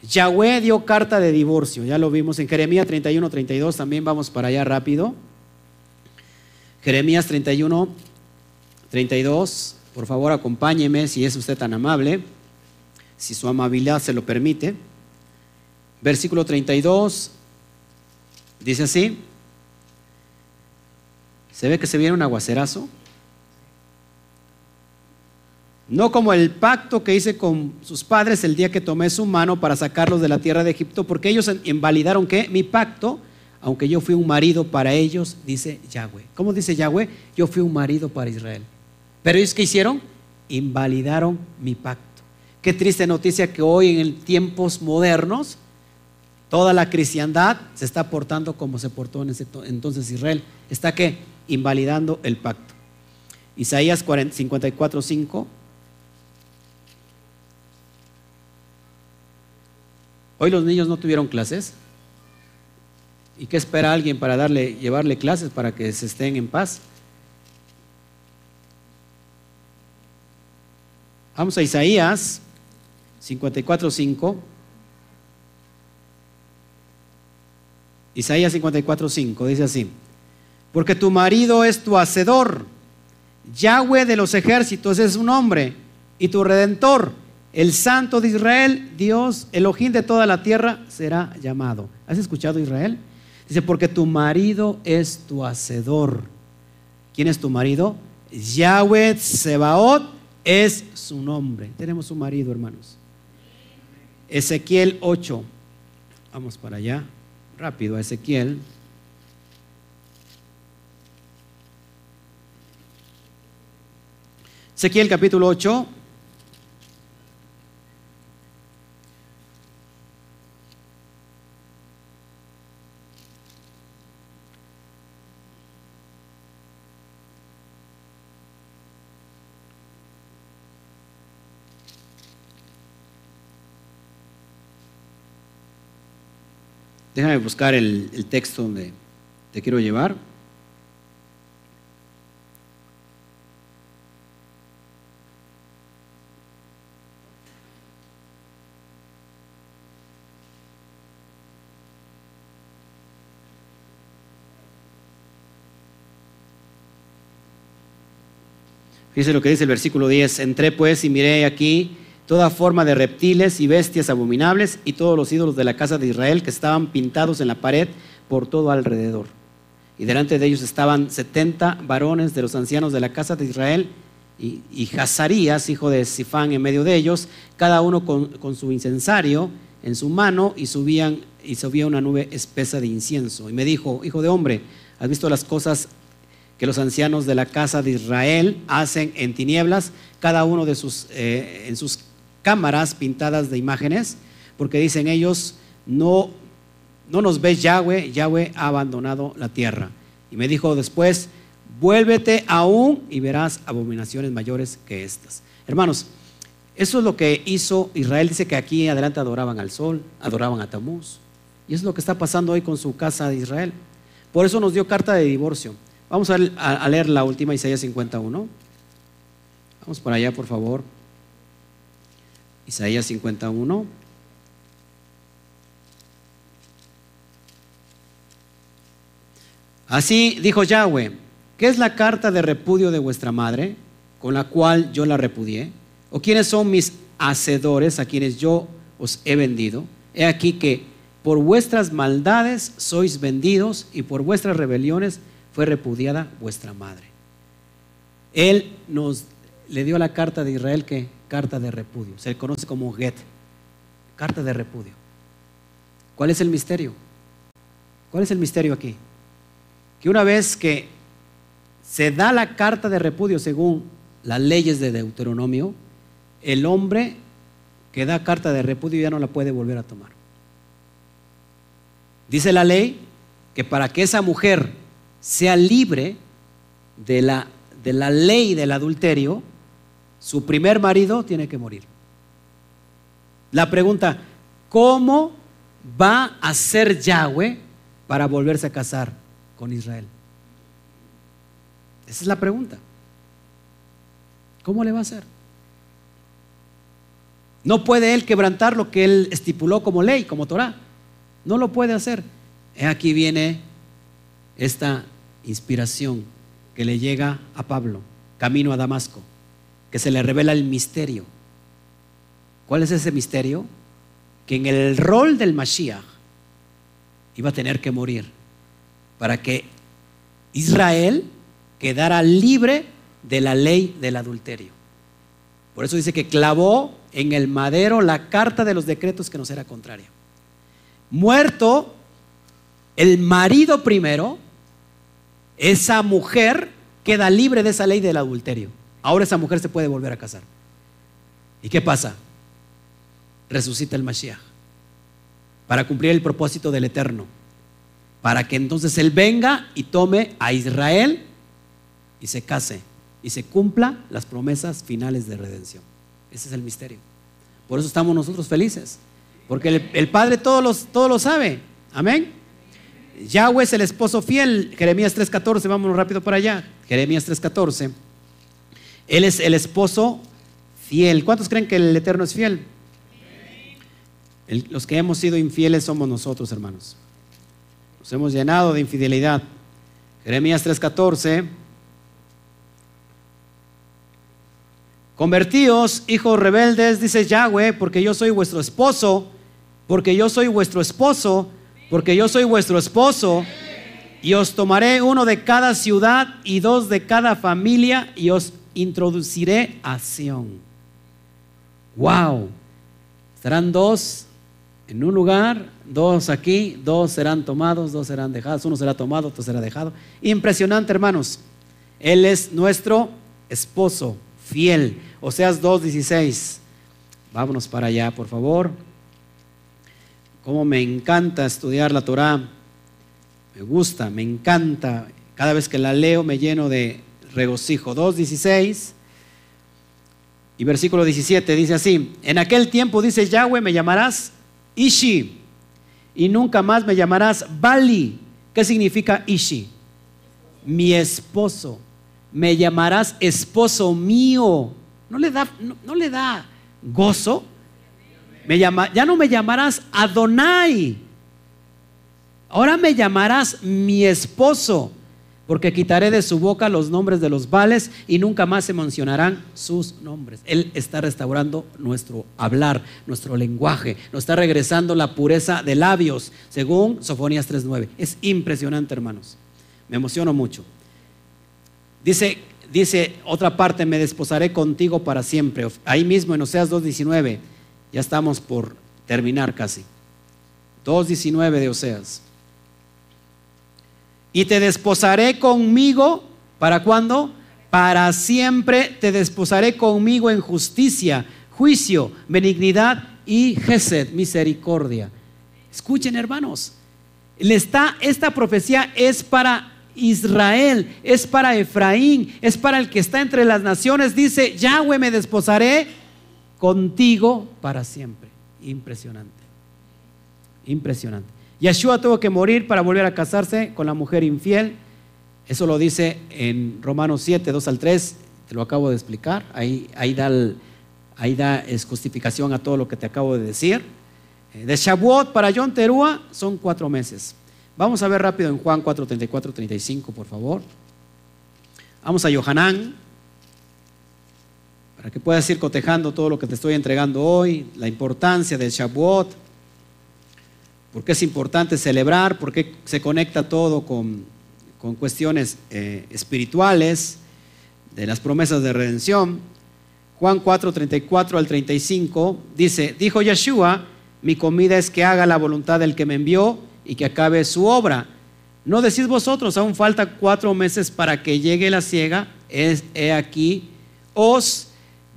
Speaker 1: Yahweh dio carta de divorcio, ya lo vimos en Jeremías 31, 32, también vamos para allá rápido. Jeremías 31, 32, por favor acompáñeme si es usted tan amable, si su amabilidad se lo permite. Versículo 32, dice así, se ve que se viene un aguacerazo. No como el pacto que hice con sus padres el día que tomé su mano para sacarlos de la tierra de Egipto, porque ellos invalidaron mi pacto, aunque yo fui un marido para ellos, dice Yahweh. ¿Cómo dice Yahweh? Yo fui un marido para Israel. Pero ellos qué hicieron? Invalidaron mi pacto. Qué triste noticia que hoy en tiempos modernos toda la cristiandad se está portando como se portó en ese entonces Israel. Está que invalidando el pacto. Isaías 54, 5 Hoy los niños no tuvieron clases. ¿Y qué espera alguien para darle, llevarle clases para que se estén en paz? Vamos a Isaías 54.5. Isaías 54.5 dice así, porque tu marido es tu hacedor, Yahweh de los ejércitos es su nombre, y tu redentor el santo de Israel, Dios, el ojín de toda la tierra, será llamado. ¿Has escuchado Israel? Dice, porque tu marido es tu hacedor. ¿Quién es tu marido? Yahweh Sebaot es su nombre. Tenemos un marido, hermanos. Ezequiel 8. Vamos para allá. Rápido a Ezequiel. Ezequiel capítulo 8. Déjame buscar el, texto donde te quiero llevar. Fíjese lo que dice el versículo 10. Entré pues y miré aquí toda forma de reptiles y bestias abominables y todos los ídolos de la casa de Israel que estaban pintados en la pared por todo alrededor. Y delante de ellos estaban setenta varones de los ancianos de la casa de Israel y, Hazarías, hijo de Sifán, en medio de ellos, cada uno con, con su incensario en su mano y subían y subía una nube espesa de incienso. Y me dijo, hijo de hombre, ¿has visto las cosas que los ancianos de la casa de Israel hacen en tinieblas, cada uno de sus, eh, en sus cámaras pintadas de imágenes? Porque dicen ellos, no, no nos ves Yahweh, Yahweh ha abandonado la tierra. Y me dijo después, vuélvete aún y verás abominaciones mayores que estas. Hermanos, eso es lo que hizo Israel. Dice que aquí adelante adoraban al sol, adoraban a Tamuz. Y es lo que está pasando hoy con su casa de Israel. Por eso nos dio carta de divorcio. Vamos a, leer la última, Isaías 51. Vamos por allá, por favor. Isaías 51. Así dijo Yahweh, ¿qué es la carta de repudio de vuestra madre con la cual yo la repudié? ¿O quiénes son mis hacedores a quienes yo os he vendido? He aquí que por vuestras maldades sois vendidos y por vuestras rebeliones fue repudiada vuestra madre. Él nos le dio la carta de Israel que carta de repudio. Se le conoce como Get, carta de repudio. ¿Cuál es el misterio? ¿Cuál es el misterio aquí? Que una vez que se da la carta de repudio según las leyes de Deuteronomio, el hombre que da carta de repudio ya no la puede volver a tomar. Dice la ley que para que esa mujer sea libre de la, de la ley del adulterio, su primer marido tiene que morir. La pregunta, ¿cómo va a ser Yahweh para volverse a casar con Israel? Esa es la pregunta. ¿Cómo le va a hacer? No puede él quebrantar lo que él estipuló como ley, como Torah. No lo puede hacer. Aquí viene esta inspiración que le llega a Pablo, camino a Damasco, que se le revela el misterio. ¿Cuál es ese misterio? Que en el rol del Mashiach iba a tener que morir para que Israel quedara libre de la ley del adulterio. Por eso dice que clavó en el madero la carta de los decretos que nos era contraria. Muerto el marido primero, esa mujer queda libre de esa ley del adulterio. Ahora esa mujer se puede volver a casar. ¿Y qué pasa? Resucita el Mashiach para cumplir el propósito del Eterno. Para que entonces Él venga y tome a Israel y se case y se cumpla las promesas finales de redención. Ese es el misterio. Por eso estamos nosotros felices. Porque el, Padre todo, los, todo lo sabe. Amén. Yahweh es el esposo fiel. Jeremías 3.14, vámonos rápido para allá. Jeremías 3.14. Él es el esposo fiel. ¿Cuántos creen que el Eterno es fiel? los que hemos sido infieles somos nosotros, hermanos. Nos hemos llenado de infidelidad. Jeremías 3.14. Convertíos, hijos rebeldes, dice Yahweh, porque yo soy vuestro esposo, porque yo soy vuestro esposo, porque yo soy vuestro esposo, y os tomaré uno de cada ciudad y dos de cada familia, y os introduciré a Sión. Wow, estarán dos en un lugar, dos aquí, dos serán tomados, dos serán dejados, uno será tomado, otro será dejado. Impresionante, hermanos. Él es nuestro esposo fiel. Oseas 2.16. Vámonos para allá, por favor. Cómo me encanta estudiar la Torah. Me gusta, me encanta. Cada vez que la leo me lleno de regocijo. 2.16 y versículo 17 dice así. En aquel tiempo dice Yahweh, me llamarás Ishi y nunca más me llamarás Bali. ¿Qué significa Ishi? Mi esposo me llamarás esposo mío. ¿No le da, no, le da gozo? Me llama, ya no me llamarás Adonai. Ahora me llamarás mi esposo. Porque quitaré de su boca los nombres de los vales y nunca más se mencionarán sus nombres. Él está restaurando nuestro hablar, nuestro lenguaje, nos está regresando la pureza de labios, según Sofonías 3.9. Es impresionante, hermanos. Me emociono mucho. Dice, dice otra parte, me desposaré contigo para siempre. Ahí mismo en Oseas 2.19, ya estamos por terminar casi. 2.19 de Oseas. Y te desposaré conmigo, ¿para cuándo? Para siempre te desposaré conmigo en justicia, juicio, benignidad y gesed, misericordia. Escuchen, hermanos. Está, esta profecía es para Israel, es para Efraín, es para el que está entre las naciones. Dice, Yahweh me desposaré contigo para siempre. Impresionante. Impresionante. Yeshua tuvo que morir para volver a casarse con la mujer infiel. Eso lo dice en Romanos 7, 2 al 3. Te lo acabo de explicar. Ahí, da es justificación a todo lo que te acabo de decir. Eh, de Shavuot para John Terúa son cuatro meses. Vamos a ver rápido en Juan 4, 34, 35, por favor. Vamos a Yohanan, para que puedas ir cotejando todo lo que te estoy entregando hoy, la importancia del Shavuot, porque es importante celebrar, porque se conecta todo con, cuestiones eh, espirituales, de las promesas de redención. Juan 4, 34 al 35 dice, dijo Yeshua, mi comida es que haga la voluntad del que me envió y que acabe su obra. No decís vosotros, aún falta cuatro meses para que llegue la ciega. Es, he aquí, os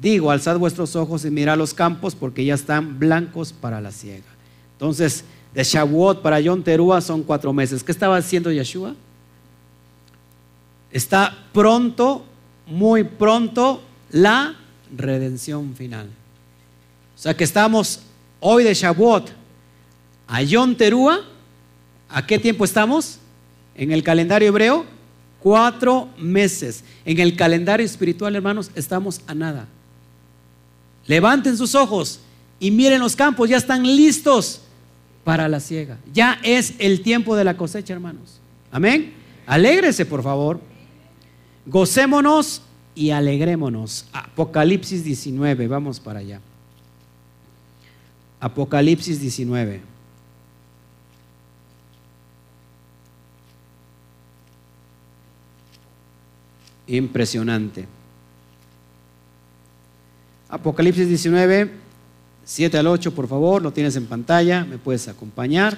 Speaker 1: digo, alzad vuestros ojos y mirad los campos porque ya están blancos para la ciega. Entonces, de Shavuot para Yom Teruah son cuatro meses. ¿Qué estaba haciendo Yeshua? Está pronto, muy pronto, la redención final. O sea que estamos hoy de Shavuot a Yom Teruah ¿A qué tiempo estamos? En el calendario hebreo, cuatro meses. En el calendario espiritual, hermanos, estamos a nada. Levanten sus ojos y miren los campos, ya están listos para la siega. Ya es el tiempo de la cosecha, hermanos. Amén. Alégrese, por favor. Gocémonos y alegrémonos. Apocalipsis 19, vamos para allá. Apocalipsis 19. impresionante. Apocalipsis 19, 7 al 8, por favor, lo tienes en pantalla, me puedes acompañar.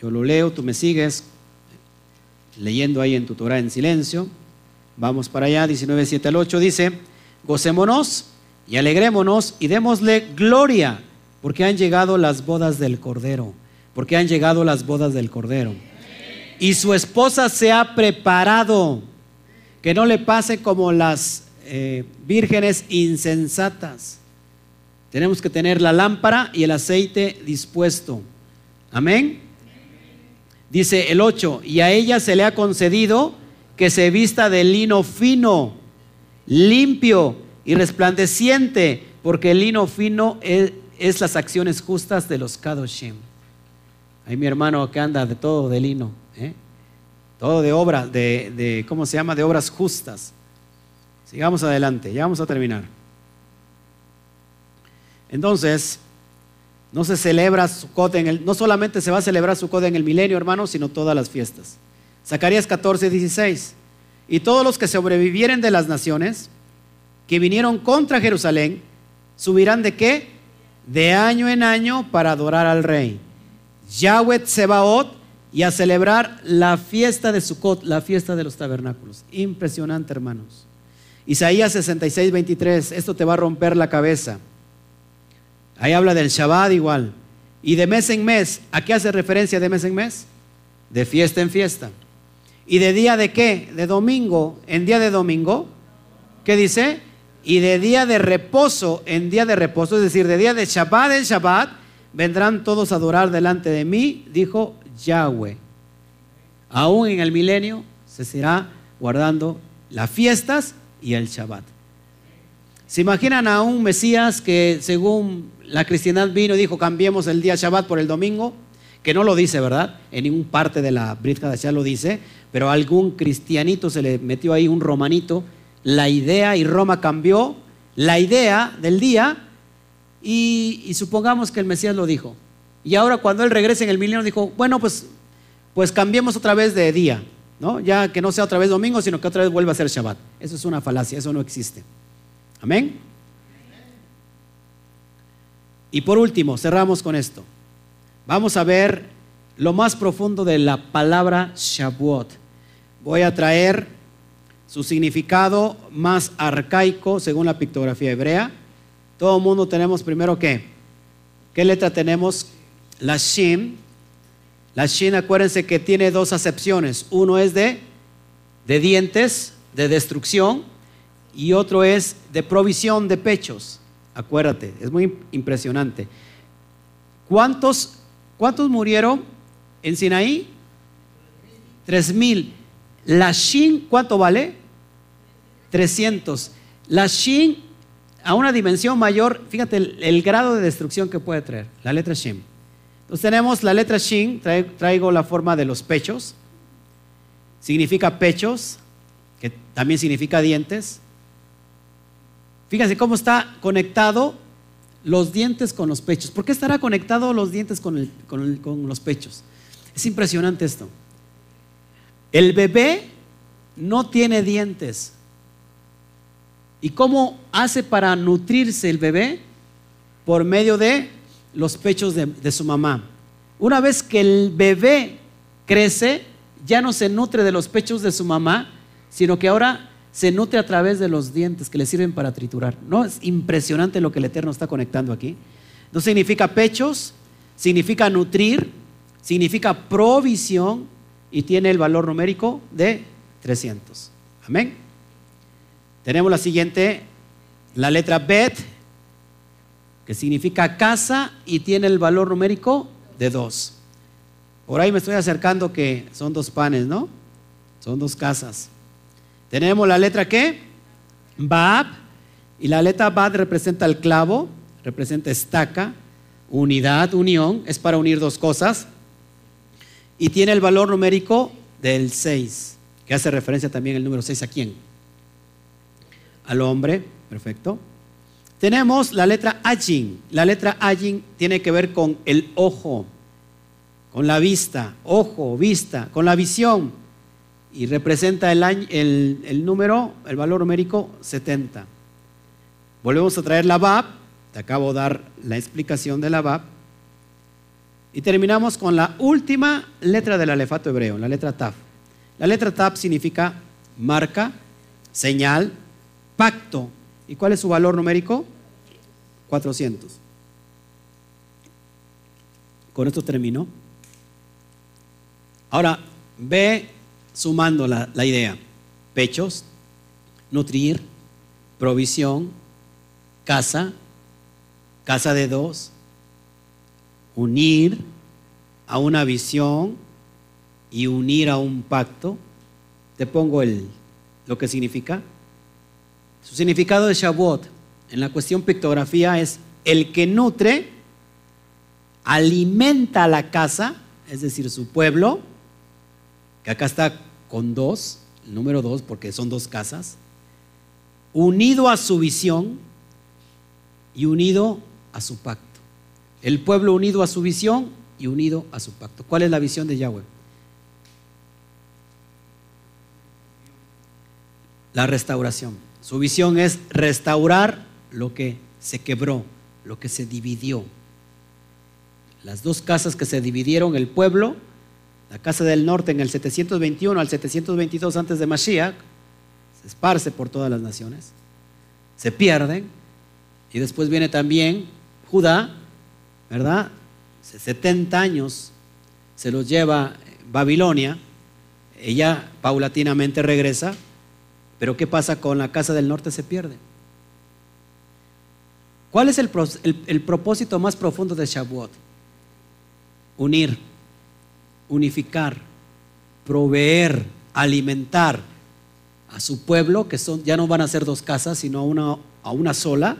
Speaker 1: Yo lo leo, tú me sigues leyendo ahí en tu Torah en silencio. Vamos para allá, 19, 7 al 8 dice, gocémonos y alegrémonos y démosle gloria, porque han llegado las bodas del Cordero, porque han llegado las bodas del Cordero. Y su esposa se ha preparado que no le pase como las eh, vírgenes insensatas. Tenemos que tener la lámpara y el aceite dispuesto. Amén. Dice el 8, y a ella se le ha concedido que se vista de lino fino, limpio y resplandeciente, porque el lino fino es, las acciones justas de los Kadoshim. Ahí mi hermano que anda de todo de lino. ¿eh? todo de obras, de, ¿cómo se llama? De obras justas. Sigamos adelante, ya vamos a terminar. Entonces, no se celebra Sukkot en el, no solamente se va a celebrar Sukkot en el milenio, hermanos, sino todas las fiestas. Zacarías 14, 16. Y todos los que sobrevivieren de las naciones que vinieron contra Jerusalén, subirán de qué? De año en año para adorar al rey. Yahweh Sebaot y a celebrar la fiesta de Sukkot, la fiesta de los tabernáculos. Impresionante, hermanos. Isaías 66, 23, esto te va a romper la cabeza. Ahí habla del Shabbat igual. Y de mes en mes, ¿a qué hace referencia de mes en mes? De fiesta en fiesta. ¿Y de día de qué? De domingo, en día de domingo. ¿Qué dice? Y de día de reposo, en día de reposo, es decir, de día de Shabbat en Shabbat, vendrán todos a adorar delante de mí, dijo Yahweh. Aún en el milenio se será guardando las fiestas y el Shabbat. ¿Se imaginan a un Mesías que según la cristiandad vino y dijo cambiemos el día Shabbat por el domingo? que no lo dice, ¿verdad? En ningún parte de la Brit Hadashah lo dice, pero algún cristianito se le metió ahí un romanito, la idea y Roma cambió la idea del día y, supongamos que el Mesías lo dijo. Y ahora cuando él regrese en el milenio dijo, bueno, pues, pues cambiemos otra vez de día, ¿no? Ya que no sea otra vez domingo, sino que otra vez vuelva a ser Shabbat. Eso es una falacia, eso no existe. Amén. Y por último, cerramos con esto. Vamos a ver lo más profundo de la palabra Shavuot. Voy a traer su significado más arcaico según la pictografía hebrea. Todo el mundo tenemos primero qué? ¿Qué letra tenemos? La Shin. La Shin, acuérdense que tiene dos acepciones. Uno es de, de dientes, de destrucción, y otro es de provisión de pechos. Acuérdate, es muy impresionante. ¿Cuántos, cuántos murieron en Sinaí? Tres mil. La Shin, ¿cuánto vale? 300. La Shin a una dimensión mayor, fíjate el, grado de destrucción que puede traer, la letra Shin. Entonces tenemos la letra Shin, traigo la forma de los pechos, significa pechos, que también significa dientes. Fíjense cómo está conectado los dientes con los pechos. ¿Por qué estará conectado los dientes con, con los pechos? Es impresionante esto. El bebé no tiene dientes. ¿Y cómo hace para nutrirse el bebé? Por medio de los pechos de, su mamá. Una vez que el bebé crece, ya no se nutre de los pechos de su mamá, sino que ahora se nutre a través de los dientes que le sirven para triturar. ¿No? Es impresionante lo que el Eterno está conectando aquí. No significa pechos, significa nutrir, significa provisión y tiene el valor numérico de 300. Amén. Tenemos la siguiente, la letra Bet, que significa casa y tiene el valor numérico de dos. Por ahí me estoy acercando que son dos panes, ¿no? Son dos casas. Tenemos la letra ¿qué? Bab, y la letra Bab representa el clavo, representa estaca, unidad, unión, es para unir dos cosas. Y tiene el valor numérico del 6, que hace referencia también el número 6 a quién? al hombre, perfecto. Tenemos la letra Ajin. La letra Ajin tiene que ver con el ojo, con la vista, ojo, vista, con la visión. Y representa el, el, número, el valor numérico 70. Volvemos a traer la Bab. Te acabo de dar la explicación de la Bab. Y terminamos con la última letra del alefato hebreo, la letra Taf. La letra Taf significa marca, señal, pacto. ¿Y cuál es su valor numérico? 400. Con esto termino. Ahora, ve sumando la, idea. Pechos, nutrir, provisión, casa, casa de dos, unir a una visión y unir a un pacto. Te pongo el, lo que significa. Su significado de Shavuot en la cuestión pictografía es el que nutre, alimenta la casa, es decir, su pueblo, que acá está con dos, el número dos, porque son dos casas, unido a su visión y unido a su pacto. El pueblo unido a su visión y unido a su pacto. ¿Cuál es la visión de Yahweh? La restauración. Su visión es restaurar lo que se quebró, lo que se dividió. Las dos casas que se dividieron, el pueblo, la casa del norte en el 721 al 722 antes de Mashiach, se esparce por todas las naciones, se pierden, y después viene también Judá, ¿verdad? 70 años se los lleva Babilonia, ella paulatinamente regresa, pero ¿qué pasa con la casa del norte? Se pierde. ¿Cuál es el, propósito más profundo de Shavuot? Unir, unificar, proveer, alimentar a su pueblo, que son, ya no van a ser dos casas, sino a una, a una sola,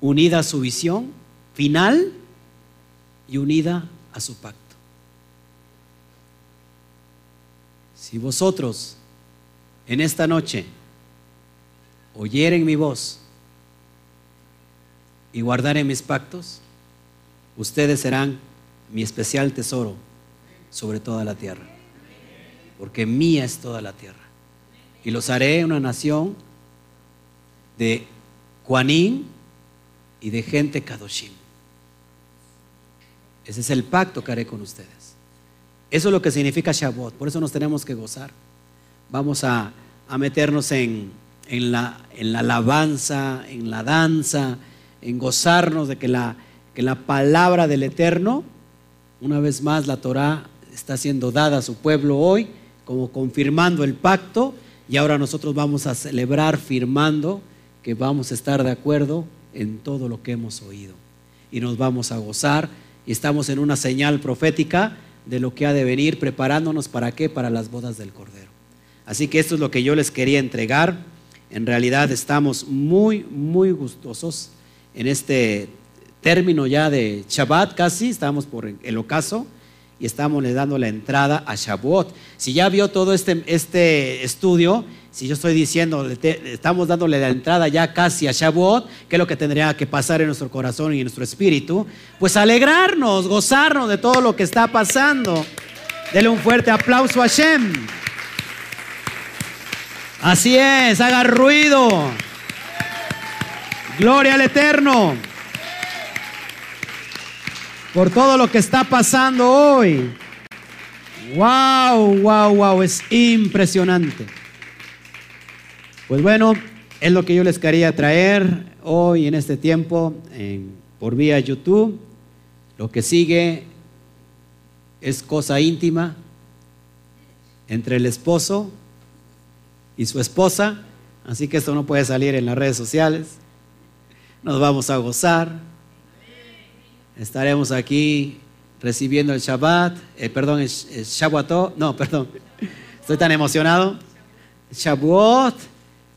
Speaker 1: unida a su visión final y unida a su pacto. Si vosotros en esta noche oyeren mi voz y guardaren mis pactos, ustedes serán mi especial tesoro sobre toda la tierra, porque mía es toda la tierra. Y los haré una nación de Juanín y de gente Kadoshim. Ese es el pacto que haré con ustedes. Eso es lo que significa Shavuot. Por eso nos tenemos que gozar. Vamos a, meternos en, la, en, la, alabanza, en la danza, en gozarnos de que la, que la palabra del Eterno, una vez más la Torah está siendo dada a su pueblo hoy, como confirmando el pacto, y ahora nosotros vamos a celebrar firmando que vamos a estar de acuerdo en todo lo que hemos oído. Y nos vamos a gozar y estamos en una señal profética de lo que ha de venir, preparándonos para qué, para las bodas del Cordero. Así que esto es lo que yo les quería entregar. En realidad estamos muy, muy gustosos en este término ya de Shabbat casi, estamos por el ocaso y estamos le dando la entrada a Shavuot. Si ya vio todo este, este estudio, si yo estoy diciendo, estamos dándole la entrada ya casi a Shavuot, ¿qué es lo que tendría que pasar en nuestro corazón y en nuestro espíritu? Pues alegrarnos, gozarnos de todo lo que está pasando. Dele un fuerte aplauso a Shem. Así es, haga ruido. Gloria al Eterno por todo lo que está pasando hoy. Wow, wow, wow, es impresionante. Pues bueno, es lo que yo les quería traer hoy en este tiempo por vía YouTube. Lo que sigue es cosa íntima entre el esposo y su esposa, así que esto no puede salir en las redes sociales. Nos vamos a gozar, Estaremos aquí recibiendo el Shabbat, eh, perdón, el, el no, [laughs] perdón, estoy tan emocionado. Shavuot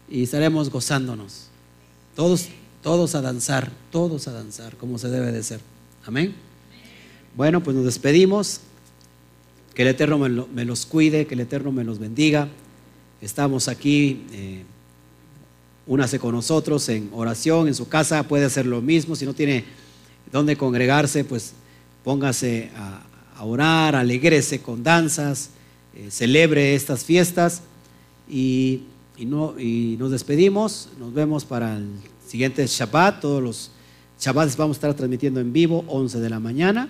Speaker 1: y estaremos gozándonos. Todos, todos a danzar, todos a danzar, como se debe de ser. Amén. Bueno, pues nos despedimos. Que el Eterno me, los cuide, que el Eterno me los bendiga. Estamos aquí, eh, únase con nosotros en oración, en su casa, puede hacer lo mismo. Si no tiene donde congregarse, pues póngase a, orar, alegrese con danzas, eh, celebre estas fiestas y, no, y nos despedimos. Nos vemos para el siguiente Shabbat. Todos los Shabbats vamos a estar transmitiendo en vivo, 11 de la mañana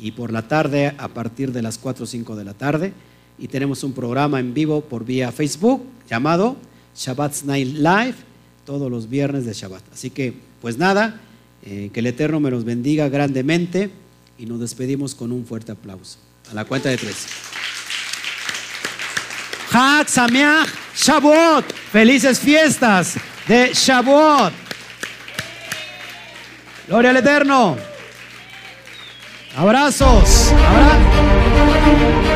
Speaker 1: y por la tarde a partir de las 4 o 5 de la tarde. Y tenemos un programa en vivo por vía Facebook llamado Shabbat's Night Live todos los viernes de Shabbat. Así que, pues nada. Eh, que el Eterno me los bendiga grandemente y nos despedimos con un fuerte aplauso. A la cuenta de tres. Hak Sameach Shavuot. Felices fiestas de Shavuot. Gloria al Eterno. Abrazos. Abrazos.